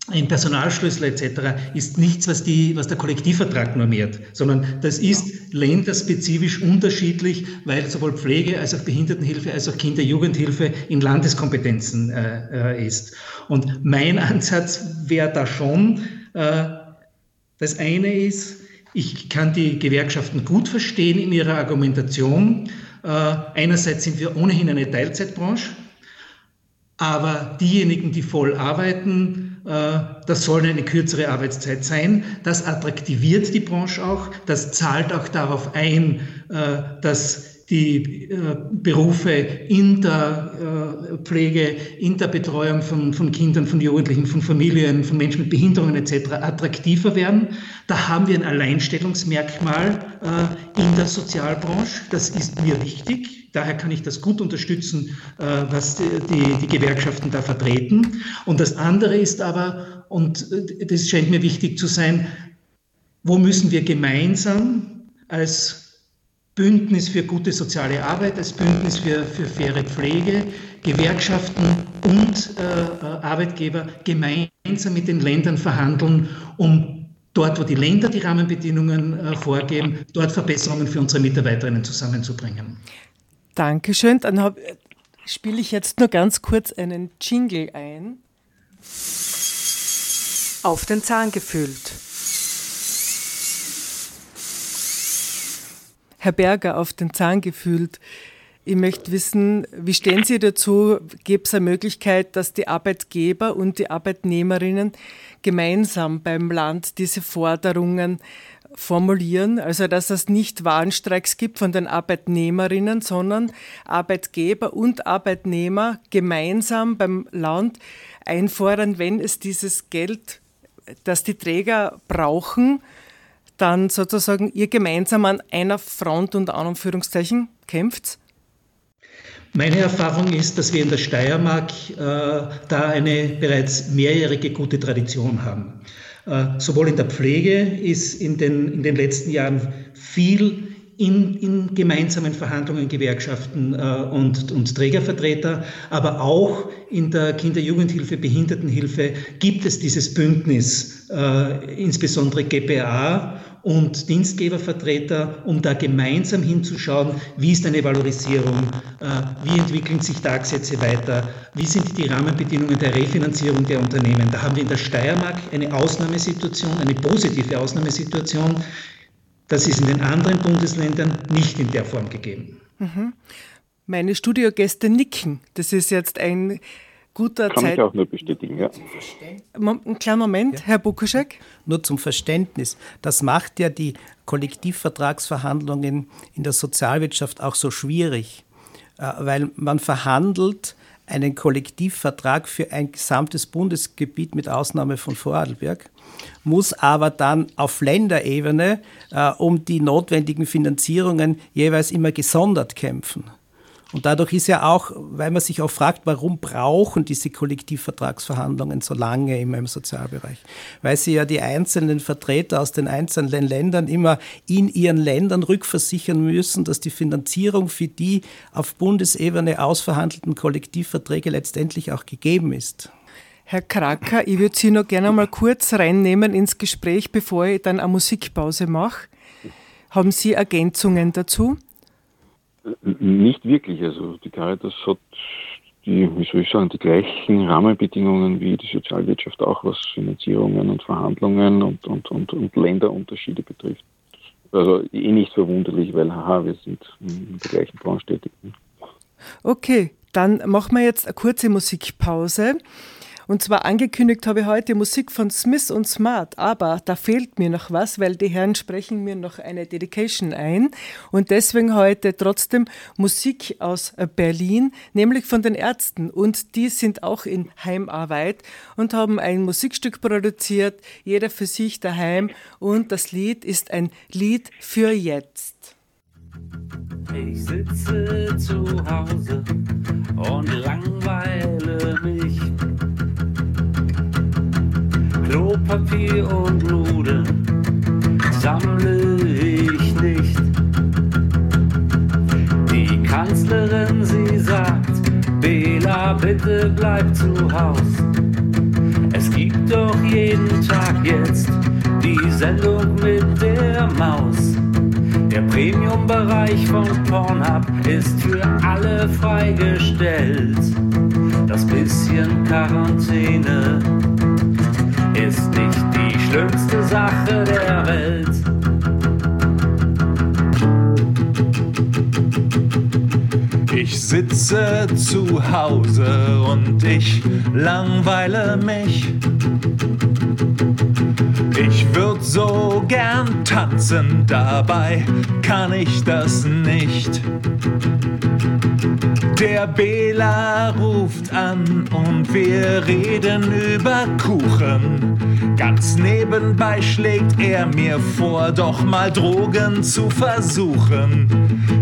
ein Personalschlüssel etc. ist nichts, was, die, was der Kollektivvertrag normiert, sondern das ist länderspezifisch unterschiedlich, weil sowohl Pflege als auch Behindertenhilfe als auch Kinder-Jugendhilfe in Landeskompetenzen äh, äh ist. Und mein Ansatz wäre da schon, äh, das eine ist, ich kann die Gewerkschaften gut verstehen in ihrer Argumentation. Äh, einerseits sind wir ohnehin eine Teilzeitbranche, aber diejenigen, die voll arbeiten, das soll eine kürzere Arbeitszeit sein. Das attraktiviert die Branche auch. Das zahlt auch darauf ein, äh, dass die äh, Berufe in der äh, Pflege, in der Betreuung von, von Kindern, von Jugendlichen, von Familien, von Menschen mit Behinderungen etc. attraktiver werden. Da haben wir ein Alleinstellungsmerkmal äh, in der Sozialbranche. Das ist mir wichtig. Daher kann ich das gut unterstützen, äh, was die, die, Gewerkschaften da vertreten. Und das andere ist aber, und äh, das scheint mir wichtig zu sein, wo müssen wir gemeinsam als Bündnis für gute soziale Arbeit, das Bündnis für, für faire Pflege, Gewerkschaften und äh, Arbeitgeber gemeinsam mit den Ländern verhandeln, um dort, wo die Länder die Rahmenbedingungen äh, vorgeben, dort Verbesserungen für unsere Mitarbeiterinnen zusammenzubringen. Dankeschön. Dann spiele ich jetzt nur ganz kurz einen Jingle ein. Auf den Zahn gefühlt. Herr Berger auf den Zahn gefühlt. Ich möchte wissen, wie stehen Sie dazu? Gibt es eine Möglichkeit, dass die Arbeitgeber und die Arbeitnehmerinnen gemeinsam beim Land diese Forderungen formulieren? Also, dass es nicht Warnstreiks gibt von den Arbeitnehmerinnen, sondern Arbeitgeber und Arbeitnehmer gemeinsam beim Land einfordern, wenn es dieses Geld, das die Träger brauchen, dann sozusagen ihr gemeinsam an einer Front unter Anführungszeichen kämpft? Meine Erfahrung ist, dass wir in der Steiermark äh, da eine bereits mehrjährige gute Tradition haben. Äh, sowohl in der Pflege ist in den, in den letzten Jahren viel in, in gemeinsamen Verhandlungen Gewerkschaften äh, und, und Trägervertreter, aber auch in der Kinder-Jugendhilfe, Behindertenhilfe gibt es dieses Bündnis, äh, insbesondere GPA und Dienstgebervertreter, um da gemeinsam hinzuschauen, wie ist eine Valorisierung, äh, wie entwickeln sich Tagsätze weiter, wie sind die Rahmenbedingungen der Refinanzierung der Unternehmen. Da haben wir in der Steiermark eine Ausnahmesituation, eine positive Ausnahmesituation. Das ist in den anderen Bundesländern nicht in der Form gegeben. Mhm. Meine Studiogäste nicken. Das ist jetzt ein guter Kann Zeit. ich auch nur bestätigen, ja. Einen kleinen Moment, ja. Herr Bukuschek. Nur zum Verständnis. Das macht ja die Kollektivvertragsverhandlungen in der Sozialwirtschaft auch so schwierig, äh, weil man verhandelt einen Kollektivvertrag für ein gesamtes Bundesgebiet mit Ausnahme von Vorarlberg muss aber dann auf Länderebene äh, um die notwendigen Finanzierungen jeweils immer gesondert kämpfen. Und dadurch ist ja auch, weil man sich auch fragt, warum brauchen diese Kollektivvertragsverhandlungen so lange im Sozialbereich? Weil sie ja die einzelnen Vertreter aus den einzelnen Ländern immer in ihren Ländern rückversichern müssen, dass die Finanzierung für die auf Bundesebene ausverhandelten Kollektivverträge letztendlich auch gegeben ist. Herr Kracker, ich würde Sie noch gerne mal kurz reinnehmen ins Gespräch, bevor ich dann eine Musikpause mache. Haben Sie Ergänzungen dazu? Nicht wirklich. Also die Caritas hat die, wie soll ich sagen, die gleichen Rahmenbedingungen wie die Sozialwirtschaft auch, was Finanzierungen und Verhandlungen und, und, und, und Länderunterschiede betrifft. Also eh nicht verwunderlich, weil haha, wir sind in der gleichen Branche tätig. Okay, dann machen wir jetzt eine kurze Musikpause. Und zwar angekündigt habe ich heute Musik von Smith und Smart, aber da fehlt mir noch was, weil die Herren sprechen mir noch eine Dedication ein. Und deswegen heute trotzdem Musik aus Berlin, nämlich von den Ärzten. Und die sind auch in Heimarbeit und haben ein Musikstück produziert, jeder für sich daheim. Und das Lied ist ein Lied für jetzt. Ich sitze zu Hause und langweile mich. Klopapier und Nudeln sammle ich nicht. Die Kanzlerin, sie sagt, Bela, bitte bleib zu Haus. Es gibt doch jeden Tag jetzt die Sendung mit der Maus. Der Premium-Bereich von Pornhub ist für alle freigestellt. Das bisschen Quarantäne ist nicht die schlimmste Sache der Welt. Ich sitze zu Hause und ich langweile mich. So gern tanzen, dabei kann ich das nicht. Der Bela ruft an und wir reden über Kuchen. Ganz nebenbei schlägt er mir vor, doch mal Drogen zu versuchen.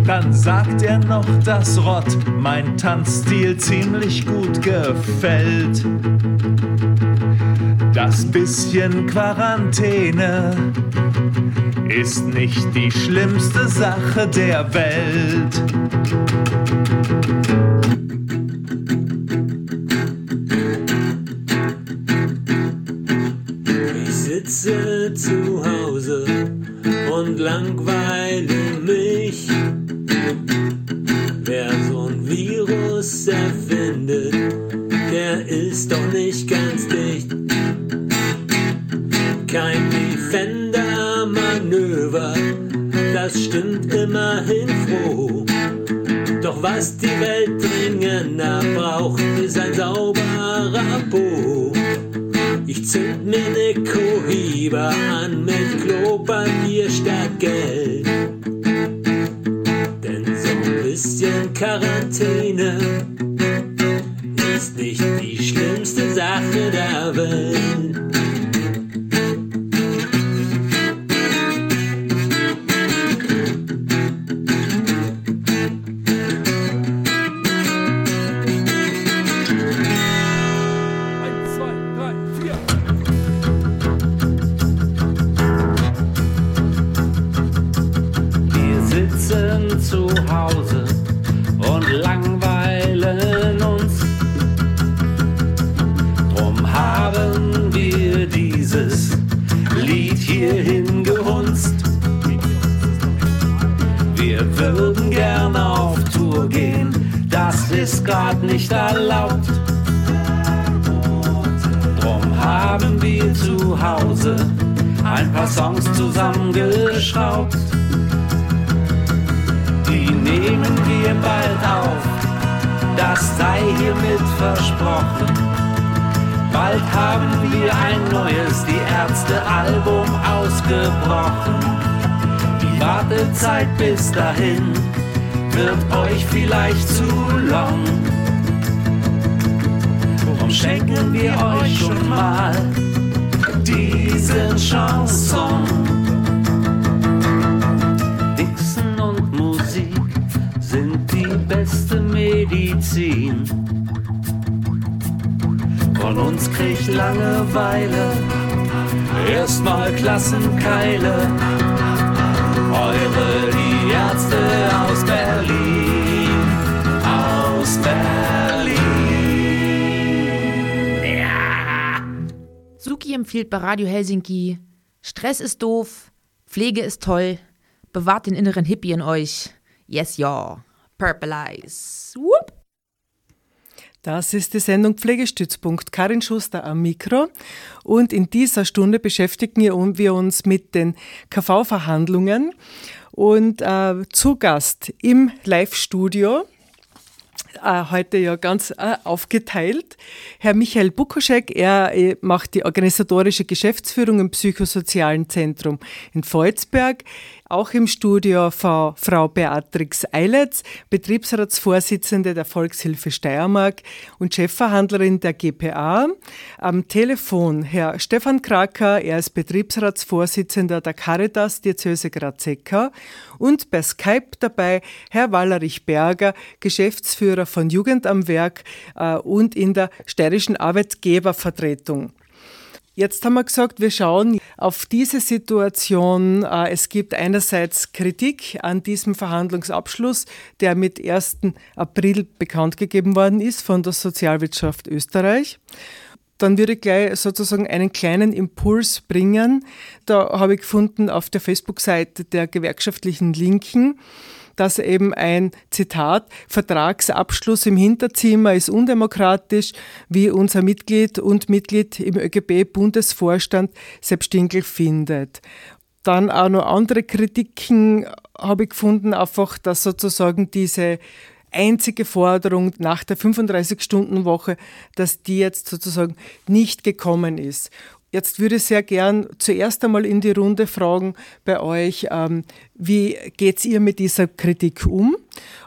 Dann sagt er noch, dass Rott mein Tanzstil ziemlich gut gefällt. Das bisschen Quarantäne ist nicht die schlimmste Sache der Welt. Zünd mir ne Cohiba an mit Klopapier statt Geld. Denn so ein bisschen Quarantäne ist nicht die schlimmste Sache der Welt. Die Wartezeit bis dahin wird euch vielleicht zu lang. Drum schenken wir euch schon mal diesen Chanson. Wichsen und Musik sind die beste Medizin. Von uns kriegt Langeweile erstmal Klassenkeile. Eure die Ärzte aus Berlin, aus Berlin. Ja. Vicky empfiehlt bei Radio Helsinki: Stress ist doof, Pflege ist toll, bewahrt den inneren Hippie in euch. Yes, ja. Purple Eyes. Whoop. Das ist die Sendung Pflegestützpunkt. Karin Schuster am Mikro. Und in dieser Stunde beschäftigen wir uns mit den KV-Verhandlungen. Und äh, zu Gast im Live-Studio äh, heute ja ganz äh, aufgeteilt. Herr Michael Bukoschek, er äh, macht die organisatorische Geschäftsführung im Psychosozialen Zentrum in Volzberg. Auch im Studio Frau, Frau Beatrix Eiletz, Betriebsratsvorsitzende der Volkshilfe Steiermark und Chefverhandlerin der GPA. Am Telefon Herr Stefan Kraker, er ist Betriebsratsvorsitzender der Caritas Diözese Graz-Seckau und per Skype dabei Herr Wallerich Berger, Geschäftsführer von Jugend am Werk äh, und in der steirischen Arbeitgebervertretung. Jetzt haben wir gesagt, wir schauen auf diese Situation. Äh, es gibt einerseits Kritik an diesem Verhandlungsabschluss, der mit 1. April bekannt gegeben worden ist von der Sozialwirtschaft Österreich. Dann würde ich gleich sozusagen einen kleinen Impuls bringen. Da habe ich gefunden auf der Facebook-Seite der gewerkschaftlichen Linken, dass eben ein Zitat Vertragsabschluss im Hinterzimmer ist undemokratisch, wie unser Mitglied und Mitglied im ÖGB-Bundesvorstand Sepp Stinkel findet. Dann auch noch andere Kritiken habe ich gefunden, einfach, dass sozusagen diese einzige Forderung nach der 35-Stunden-Woche, dass die jetzt sozusagen nicht gekommen ist. Jetzt würde ich sehr gern zuerst einmal in die Runde fragen bei euch, ähm, wie geht ihr mit dieser Kritik um?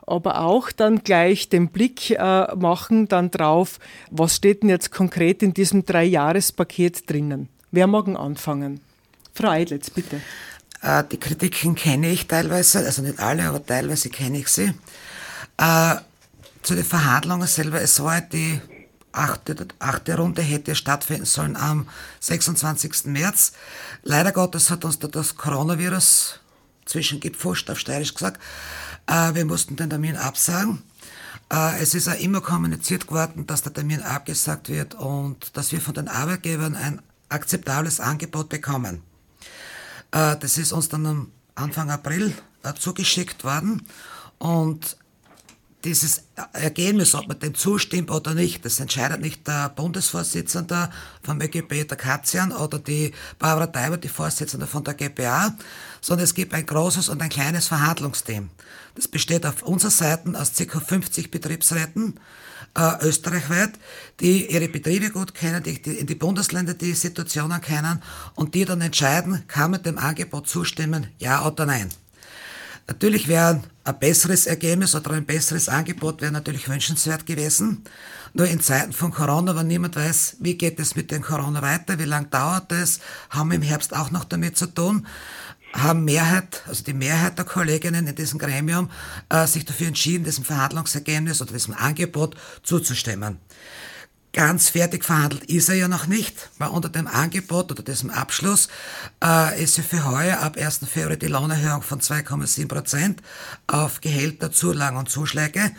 Aber auch dann gleich den Blick äh, machen dann drauf, was steht denn jetzt konkret in diesem Dreijahrespaket drinnen? Wer mag anfangen? Frau Eidlitz, bitte. Äh, die Kritiken kenne ich teilweise, also nicht alle, aber teilweise kenne ich sie. Äh, zu den Verhandlungen selber, es war die achte, achte Runde hätte stattfinden sollen am 26. März. Leider Gottes hat uns da das Coronavirus zwischengepfuscht, auf Steirisch gesagt. Äh, wir mussten den Termin absagen. Äh, es ist auch immer kommuniziert geworden, dass der Termin abgesagt wird und dass wir von den Arbeitgebern ein akzeptables Angebot bekommen. Äh, das ist uns dann am Anfang April zugeschickt worden und dieses Ergebnis, ob man dem zustimmt oder nicht, das entscheidet nicht der Bundesvorsitzende vom ÖGB, der Katzian, oder die Barbara Daiber, die Vorsitzende von der GPA, sondern es gibt ein großes und ein kleines Verhandlungsteam. Das besteht auf unserer Seite aus ca. 50 Betriebsräten, äh, österreichweit, die ihre Betriebe gut kennen, die, die in die Bundesländer die Situationen kennen und die dann entscheiden, kann man dem Angebot zustimmen, ja oder nein. Natürlich wäre ein besseres Ergebnis oder ein besseres Angebot wäre natürlich wünschenswert gewesen. Nur in Zeiten von Corona, wenn niemand weiß, wie geht es mit dem Corona weiter, wie lange dauert es, haben wir im Herbst auch noch damit zu tun, haben Mehrheit, also die Mehrheit der Kolleginnen in diesem Gremium, äh, sich dafür entschieden, diesem Verhandlungsergebnis oder diesem Angebot zuzustimmen. Ganz fertig verhandelt ist er ja noch nicht, weil unter dem Angebot oder diesem Abschluss äh, ist ja für heuer ab 1. Februar die Lohnerhöhung von 2,7 Prozent auf Gehälter, Zulagen und Zuschläge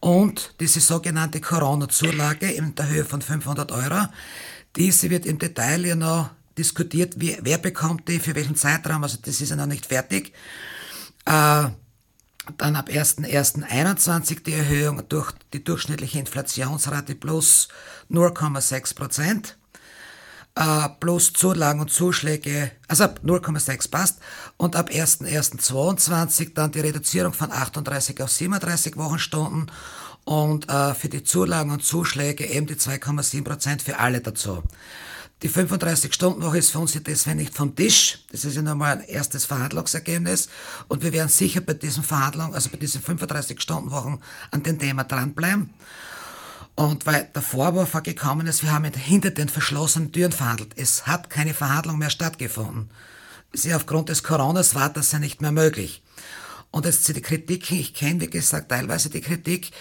und diese sogenannte Corona-Zulage in der Höhe von 500 Euro. Diese wird im Detail ja noch diskutiert, wie, wer bekommt die, für welchen Zeitraum, also das ist ja noch nicht fertig. Äh, dann ab 1.1.21 die Erhöhung durch die durchschnittliche Inflationsrate plus 0,6 Prozent. Äh, plus Zulagen und Zuschläge, also ab 0,6 passt. Und ab 1.1.22 dann die Reduzierung von 38 auf 37 Wochenstunden und äh, für die Zulagen und Zuschläge eben die 2,7 Prozent für alle dazu. Die 35-Stunden-Woche ist für uns deswegen nicht vom Tisch. Das ist ja nochmal ein erstes Verhandlungsergebnis. Und wir werden sicher bei diesen Verhandlungen, also bei diesen 35-Stunden-Wochen an dem Thema dranbleiben. Und weil der Vorwurf gekommen ist, wir haben hinter den verschlossenen Türen verhandelt. Es hat keine Verhandlung mehr stattgefunden. Sie aufgrund des Coronas war das ja nicht mehr möglich. Und jetzt sind die Kritiken, ich kenne, wie gesagt, teilweise die Kritik.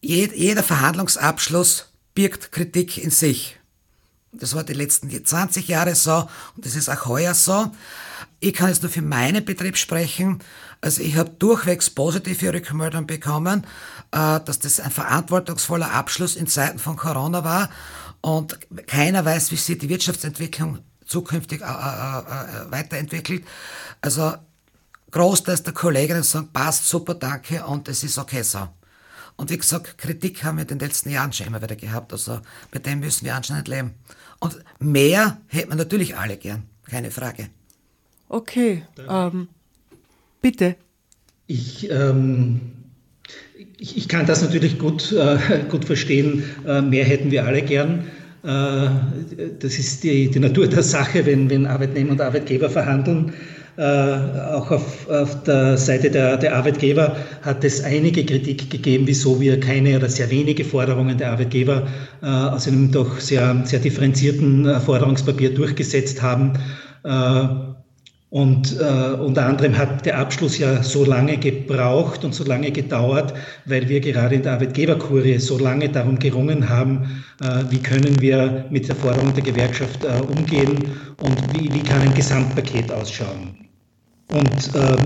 Jeder Verhandlungsabschluss birgt Kritik in sich. Das war die letzten 20 Jahre so und das ist auch heuer so. Ich kann jetzt nur für meinen Betrieb sprechen. Also ich habe durchwegs positive Rückmeldungen bekommen, äh, dass das ein verantwortungsvoller Abschluss in Zeiten von Corona war Und keiner weiß, wie sich die Wirtschaftsentwicklung zukünftig äh, äh, weiterentwickelt. Also Großteils der Kolleginnen sagen, passt super, danke und es ist okay so. Und wie gesagt, Kritik haben wir in den letzten Jahren schon immer wieder gehabt, also mit dem müssen wir anscheinend leben. Und mehr hätten wir natürlich alle gern, keine Frage. Okay, ähm, bitte. Ich, ähm, ich, ich, kann das natürlich gut, äh, gut verstehen. Äh, mehr hätten wir alle gern. Äh, das ist die, die Natur der Sache, wenn, wenn Arbeitnehmer und Arbeitgeber verhandeln. Äh, auch auf, auf, der Seite der, der, Arbeitgeber hat es einige Kritik gegeben, wieso wir keine oder sehr wenige Forderungen der Arbeitgeber äh, aus einem doch sehr, sehr differenzierten äh, Forderungspapier durchgesetzt haben. Und äh, unter anderem hat der Abschluss ja so lange gebraucht und so lange gedauert, weil wir gerade in der Arbeitgeberkurie so lange darum gerungen haben, äh, wie können wir mit der Forderung der Gewerkschaft äh, umgehen und wie, wie kann ein Gesamtpaket ausschauen. Und äh,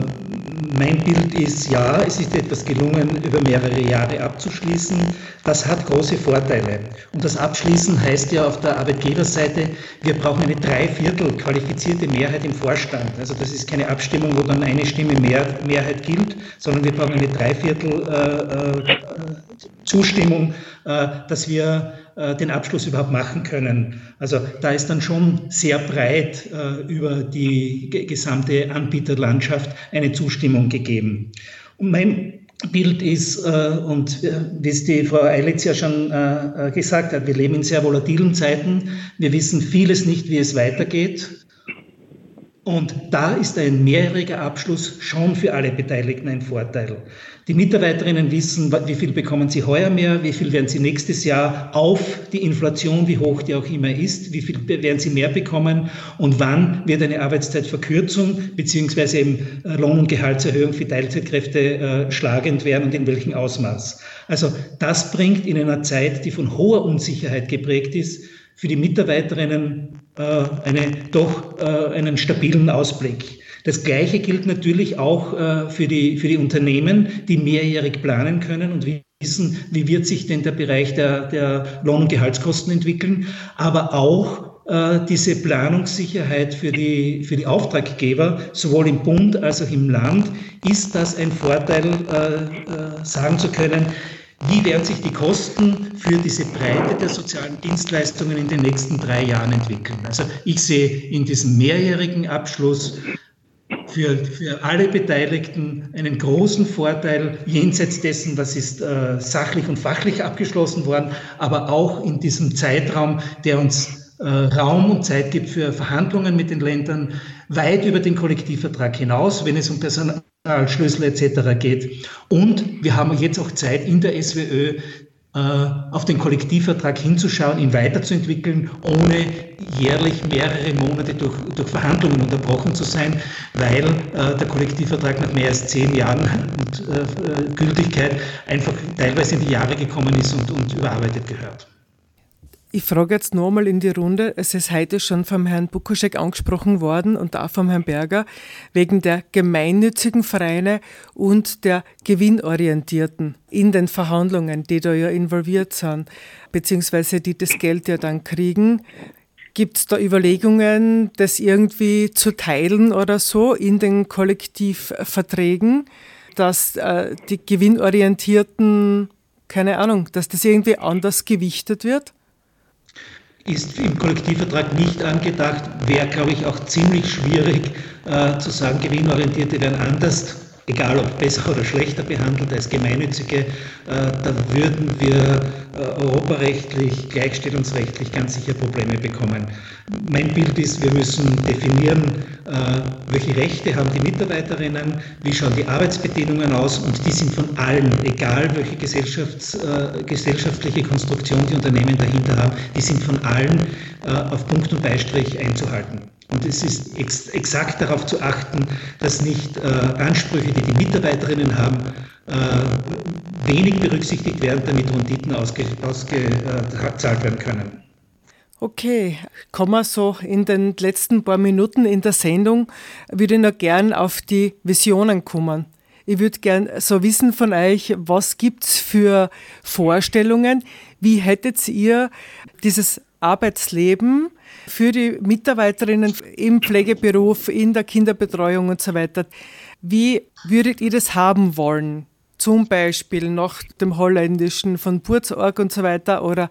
mein Bild ist, ja, es ist etwas gelungen, über mehrere Jahre abzuschließen. Das hat große Vorteile. Und das Abschließen heißt ja auf der Arbeitgeberseite, wir brauchen eine Dreiviertel qualifizierte Mehrheit im Vorstand. Also das ist keine Abstimmung, wo dann eine Stimme mehr, Mehrheit gilt, sondern wir brauchen eine Dreiviertel äh, äh, Zustimmung, äh, dass wir äh, den Abschluss überhaupt machen können. Also da ist dann schon sehr breit äh, über die gesamte Anbieterlandschaft eine Zustimmung gegeben. Und mein Bild ist, äh, und wie es die Frau Eilitz ja schon gesagt hat, wir leben in sehr volatilen Zeiten. Wir wissen vieles nicht, wie es weitergeht. Und da ist ein mehrjähriger Abschluss schon für alle Beteiligten ein Vorteil. Die Mitarbeiterinnen wissen, wie viel bekommen sie heuer mehr, wie viel werden sie nächstes Jahr auf die Inflation, wie hoch die auch immer ist, wie viel werden sie mehr bekommen und wann wird eine Arbeitszeitverkürzung beziehungsweise eben äh, Lohn- und Gehaltserhöhung für Teilzeitkräfte äh, schlagend werden und in welchem Ausmaß. Also das bringt in einer Zeit, die von hoher Unsicherheit geprägt ist, für die Mitarbeiterinnen äh, eine, doch äh, einen stabilen Ausblick. Das Gleiche gilt natürlich auch äh, für, die, für die Unternehmen, die mehrjährig planen können und wissen, wie wird sich denn der Bereich der, der Lohn- und Gehaltskosten entwickeln, aber auch äh, diese Planungssicherheit für die, für die Auftraggeber, sowohl im Bund als auch im Land, ist das ein Vorteil, äh, sagen zu können, wie werden sich die Kosten für diese Breite der sozialen Dienstleistungen in den nächsten drei Jahren entwickeln? Also ich sehe in diesem mehrjährigen Abschluss für, für alle Beteiligten einen großen Vorteil jenseits dessen, was ist äh, sachlich und fachlich abgeschlossen worden, aber auch in diesem Zeitraum, der uns äh, Raum und Zeit gibt für Verhandlungen mit den Ländern, weit über den Kollektivvertrag hinaus, wenn es um Personalschlüssel etc. geht. Und wir haben jetzt auch Zeit in der SWÖ, äh, auf den Kollektivvertrag hinzuschauen, ihn weiterzuentwickeln, ohne jährlich mehrere Monate durch, durch Verhandlungen unterbrochen zu sein, weil äh, der Kollektivvertrag nach mehr als zehn Jahren und, äh, Gültigkeit einfach teilweise in die Jahre gekommen ist und, und überarbeitet gehört. Ich frage jetzt nochmal in die Runde. Es ist heute schon vom Herrn Bukuschek angesprochen worden und auch vom Herrn Berger wegen der gemeinnützigen Vereine und der gewinnorientierten in den Verhandlungen, die da ja involviert sind, beziehungsweise die das Geld ja dann kriegen. Gibt es da Überlegungen, das irgendwie zu teilen oder so in den Kollektivverträgen, dass äh, die gewinnorientierten, keine Ahnung, dass das irgendwie anders gewichtet wird? Ist im Kollektivvertrag nicht angedacht, wäre, glaube ich, auch ziemlich schwierig äh, zu sagen, Gewinnorientierte werden anders egal ob besser oder schlechter behandelt als Gemeinnützige, äh, da würden wir äh, europarechtlich, gleichstellungsrechtlich ganz sicher Probleme bekommen. Mein Bild ist, wir müssen definieren, äh, welche Rechte haben die Mitarbeiterinnen, wie schauen die Arbeitsbedingungen aus und die sind von allen, egal welche Gesellschafts-, gesellschaftliche Konstruktion die Unternehmen dahinter haben, die sind von allen auf Punkt und Beistrich einzuhalten. Und es ist ex exakt darauf zu achten, dass nicht äh, Ansprüche, die die Mitarbeiterinnen haben, äh, wenig berücksichtigt werden, damit Renditen ausgezahlt ausge, äh, werden können. Okay, kommen wir so in den letzten paar Minuten in der Sendung, würde ich noch gern auf die Visionen kommen. Ich würde gern so wissen von euch, was gibt es für Vorstellungen? Wie hättet ihr dieses Arbeitsleben für die Mitarbeiterinnen im Pflegeberuf, in der Kinderbetreuung und so weiter? Wie würdet ihr das haben wollen? Zum Beispiel nach dem Holländischen von Burzorg und so weiter? Oder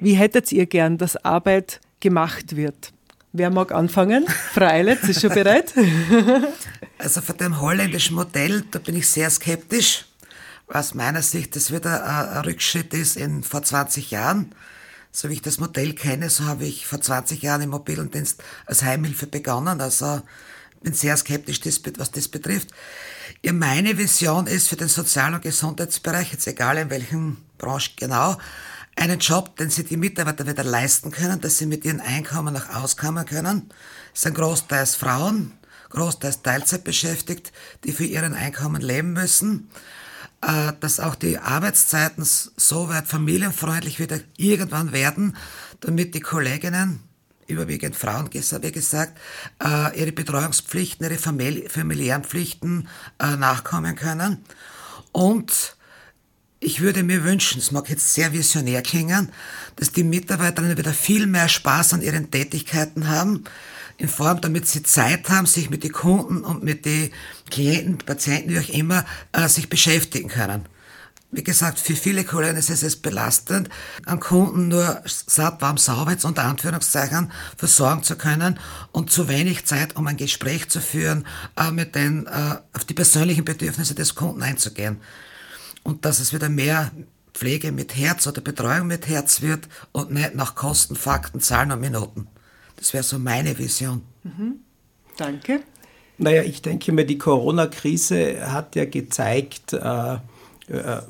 wie hättet ihr gern, dass Arbeit gemacht wird? Wer mag anfangen? Frau Eiletz ist schon bereit? also von dem holländischen Modell, da bin ich sehr skeptisch. Aus meiner Sicht, das wieder ein Rückschritt ist in vor 20 Jahren. So wie ich das Modell kenne, so habe ich vor 20 Jahren im mobilen Dienst als Heimhilfe begonnen. Also bin sehr skeptisch, was das betrifft. Ja, meine Vision ist für den Sozial- und Gesundheitsbereich, jetzt egal in welchem Branche genau, einen Job, den sie die Mitarbeiter wieder leisten können, dass sie mit ihren Einkommen auch auskommen können. Es sind großteils Frauen, großteils Teilzeit beschäftigt, die für ihren Einkommen leben müssen. Äh, dass auch die Arbeitszeiten so weit familienfreundlich wieder irgendwann werden, damit die Kolleginnen, überwiegend Frauen, wie gesagt, äh, ihre Betreuungspflichten, ihre familiären Pflichten äh, nachkommen können. Und ich würde mir wünschen, es mag jetzt sehr visionär klingen, dass die Mitarbeiterinnen wieder viel mehr Spaß an ihren Tätigkeiten haben, in Form, damit sie Zeit haben, sich mit den Kunden und mit den Klienten, Patienten, wie auch immer, äh, sich beschäftigen können. Wie gesagt, für viele Kollegen ist es belastend, einen Kunden nur satt, warm, sauber, jetzt unter Anführungszeichen, versorgen zu können und zu wenig Zeit, um ein Gespräch zu führen, äh, mit den, äh, auf die persönlichen Bedürfnisse des Kunden einzugehen und dass es wieder mehr Pflege mit Herz oder Betreuung mit Herz wird und nicht nach Kosten, Fakten, Zahlen und Minuten. Das wäre so meine Vision. Mhm. Danke. Naja, ich denke mir, die Corona-Krise hat ja gezeigt, äh, äh,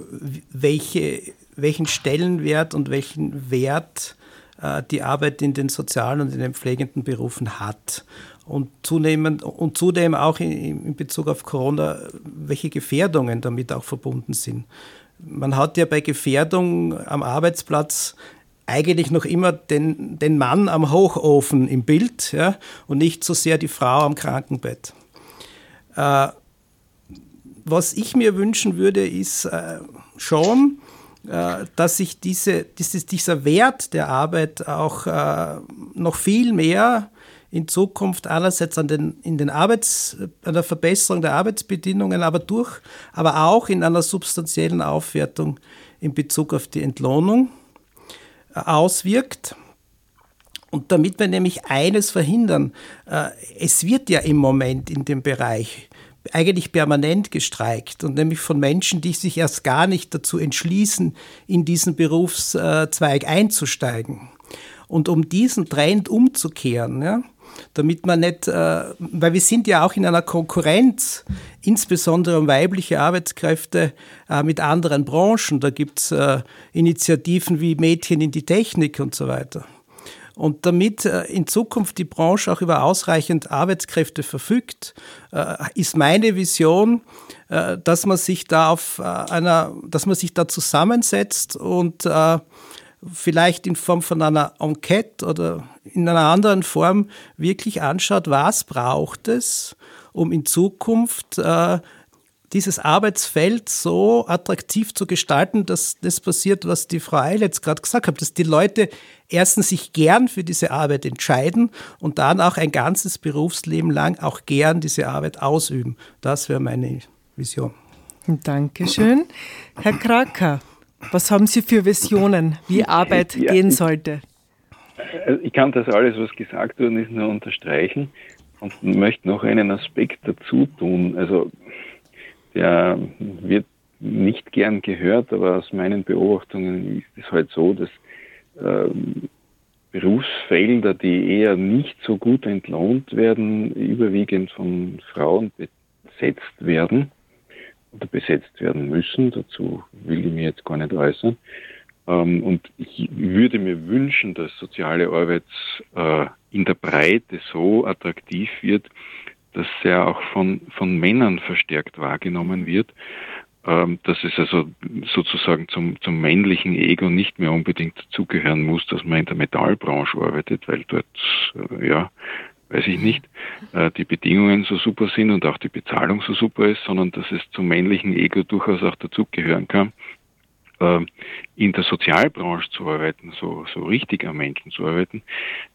welche, welchen Stellenwert und welchen Wert äh, die Arbeit in den sozialen und in den pflegenden Berufen hat. Und, zunehmend, und zudem auch in, in Bezug auf Corona, welche Gefährdungen damit auch verbunden sind. Man hat ja bei Gefährdung am Arbeitsplatz eigentlich noch immer den, den Mann am Hochofen im Bild ja, und nicht so sehr die Frau am Krankenbett. Äh, was ich mir wünschen würde, ist äh, schon, äh, dass sich diese, dieses, dieser Wert der Arbeit auch äh, noch viel mehr in Zukunft einerseits an, den, in den Arbeits, an der Verbesserung der Arbeitsbedingungen, aber durch, aber auch in einer substanziellen Aufwertung in Bezug auf die Entlohnung auswirkt. Und damit wir nämlich eines verhindern, äh, es wird ja im Moment in dem Bereich eigentlich permanent gestreikt und nämlich von Menschen, die sich erst gar nicht dazu entschließen, in diesen Berufszweig einzusteigen. Und um diesen Trend umzukehren, ja, damit man nicht, äh, weil wir sind ja auch in einer Konkurrenz, insbesondere um weibliche Arbeitskräfte äh, mit anderen Branchen. Da gibt es äh, Initiativen wie Mädchen in die Technik und so weiter. Und damit in Zukunft die Branche auch über ausreichend Arbeitskräfte verfügt, ist meine Vision, dass man sich da auf einer, dass man sich da zusammensetzt und vielleicht in Form von einer Enquete oder in einer anderen Form wirklich anschaut, was braucht es, um in Zukunft äh, dieses Arbeitsfeld so attraktiv zu gestalten, dass das passiert, was die Frau Eil jetzt gerade gesagt hat, dass die Leute erstens sich gern für diese Arbeit entscheiden und dann auch ein ganzes Berufsleben lang auch gern diese Arbeit ausüben. Das wäre meine Vision. Dankeschön. Herr Kraker, was haben Sie für Visionen, wie Arbeit ja, gehen sollte? Also ich kann das alles, was gesagt worden ist, nur unterstreichen und möchte noch einen Aspekt dazu tun. Also der wird nicht gern gehört, aber aus meinen Beobachtungen ist es halt so, dass ähm, Berufsfelder, die eher nicht so gut entlohnt werden, überwiegend von Frauen besetzt werden besetzt werden müssen. Dazu will ich mir jetzt gar nicht äußern. Ähm, und ich würde mir wünschen, dass soziale Arbeit äh, in der Breite so attraktiv wird, dass er auch von, von Männern verstärkt wahrgenommen wird, ähm, dass es also sozusagen zum, zum männlichen Ego nicht mehr unbedingt dazugehören muss, dass man in der Metallbranche arbeitet, weil dort äh, ja weiß ich nicht, äh, die Bedingungen so super sind und auch die Bezahlung so super ist, sondern dass es zum männlichen Ego durchaus auch dazugehören kann, äh, in der Sozialbranche zu arbeiten, so, so richtig am Menschen zu arbeiten.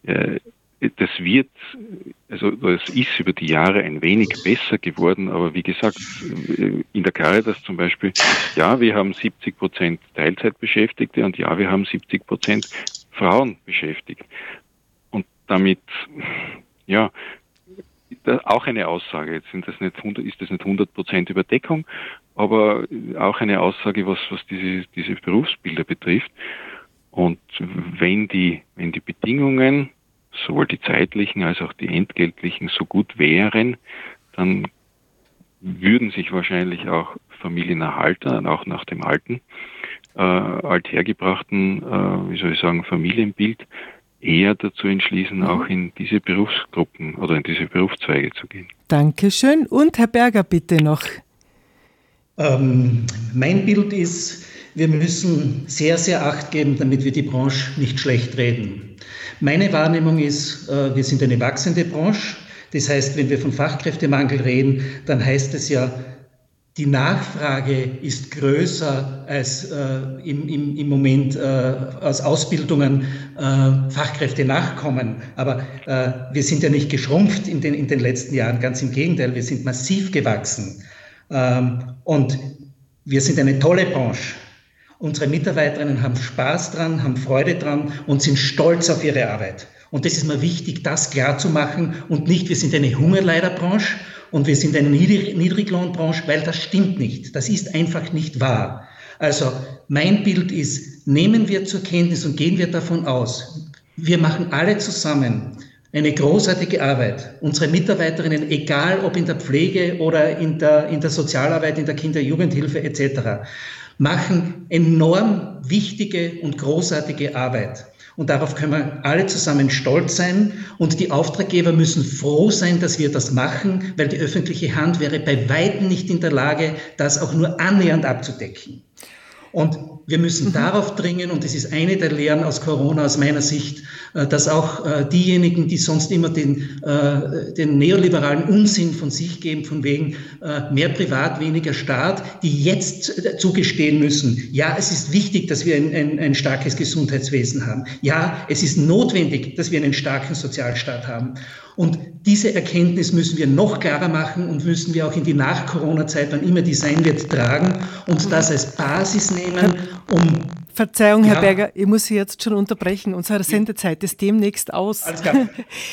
Äh, das wird, also das ist über die Jahre ein wenig besser geworden, aber wie gesagt, in der Caritas zum Beispiel, ja, wir haben 70 Prozent Teilzeitbeschäftigte und ja, wir haben 70 Prozent Frauen beschäftigt. Und damit, ja, auch eine Aussage. Jetzt sind das nicht 100, ist das nicht 100 Prozent Überdeckung, aber auch eine Aussage, was, was diese, diese Berufsbilder betrifft. Und wenn die, wenn die Bedingungen sowohl die zeitlichen als auch die entgeltlichen so gut wären, dann würden sich wahrscheinlich auch Familienerhalter, auch nach dem alten, äh, althergebrachten, äh, wie soll ich sagen, Familienbild, eher dazu entschließen, mhm. auch in diese Berufsgruppen oder in diese Berufszweige zu gehen. Dankeschön. Und Herr Berger, bitte noch. Ähm, mein Bild ist, wir müssen sehr, sehr Acht geben, damit wir die Branche nicht schlecht reden. Meine Wahrnehmung ist, äh, wir sind eine wachsende Branche. Das heißt, wenn wir von Fachkräftemangel reden, dann heißt es ja, die Nachfrage ist größer als äh, im, im, im Moment äh, aus Ausbildungen äh, Fachkräfte nachkommen. Aber äh, wir sind ja nicht geschrumpft in den, in den letzten Jahren, ganz im Gegenteil, wir sind massiv gewachsen. Ähm, und wir sind eine tolle Branche. Unsere Mitarbeiterinnen haben Spaß dran, haben Freude dran und sind stolz auf ihre Arbeit. Und das ist mir wichtig, das klar zu machen und nicht, wir sind eine Hungerleiderbranche und wir sind eine Niedriglohnbranche, weil das stimmt nicht. Das ist einfach nicht wahr. Also mein Bild ist, nehmen wir zur Kenntnis und gehen wir davon aus, wir machen alle zusammen eine großartige Arbeit. Unsere Mitarbeiterinnen, egal ob in der Pflege oder in der, in der Sozialarbeit, in der Kinder-Jugendhilfe etc., machen enorm wichtige und großartige Arbeit. Und darauf können wir alle zusammen stolz sein. Und die Auftraggeber müssen froh sein, dass wir das machen, weil die öffentliche Hand wäre bei weitem nicht in der Lage, das auch nur annähernd abzudecken. Und wir müssen mhm. darauf dringen, und das ist eine der Lehren aus Corona aus meiner Sicht, dass auch äh, diejenigen, die sonst immer den, äh, den neoliberalen Unsinn von sich geben, von wegen mehr Privat, weniger Staat, die jetzt zugestehen müssen, ja, es ist wichtig, dass wir ein, ein, ein starkes Gesundheitswesen haben. Ja, es ist notwendig, dass wir einen starken Sozialstaat haben. Und diese Erkenntnis müssen wir noch klarer machen und müssen wir auch in die Nach-Corona-Zeit, wann immer die sein wird, tragen und das als Basis nehmen, um Verzeihung, Herr ja. Berger, ich muss Sie jetzt schon unterbrechen. Unsere Sendezeit ist demnächst aus. Alles klar.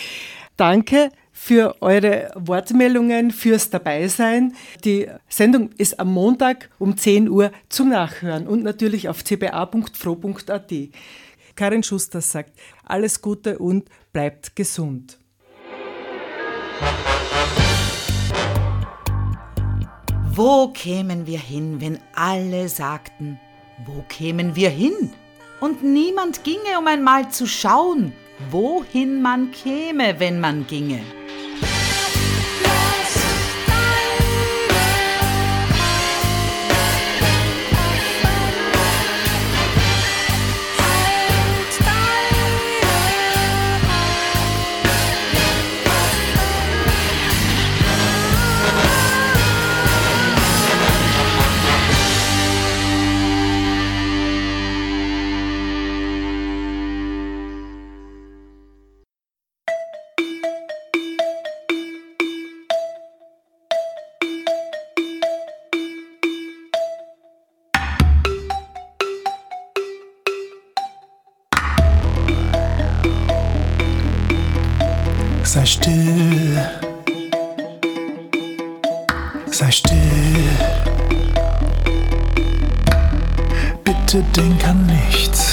Danke für eure Wortmeldungen, fürs Dabeisein. Die Sendung ist am Montag um 10 Uhr zum Nachhören und natürlich auf cba.fro.at. Karin Schuster sagt, alles Gute und bleibt gesund. Wo kämen wir hin, wenn alle sagten, wo kämen wir hin? Und niemand ginge, um einmal zu schauen, wohin man käme, wenn man ginge. Bitte denk an nichts.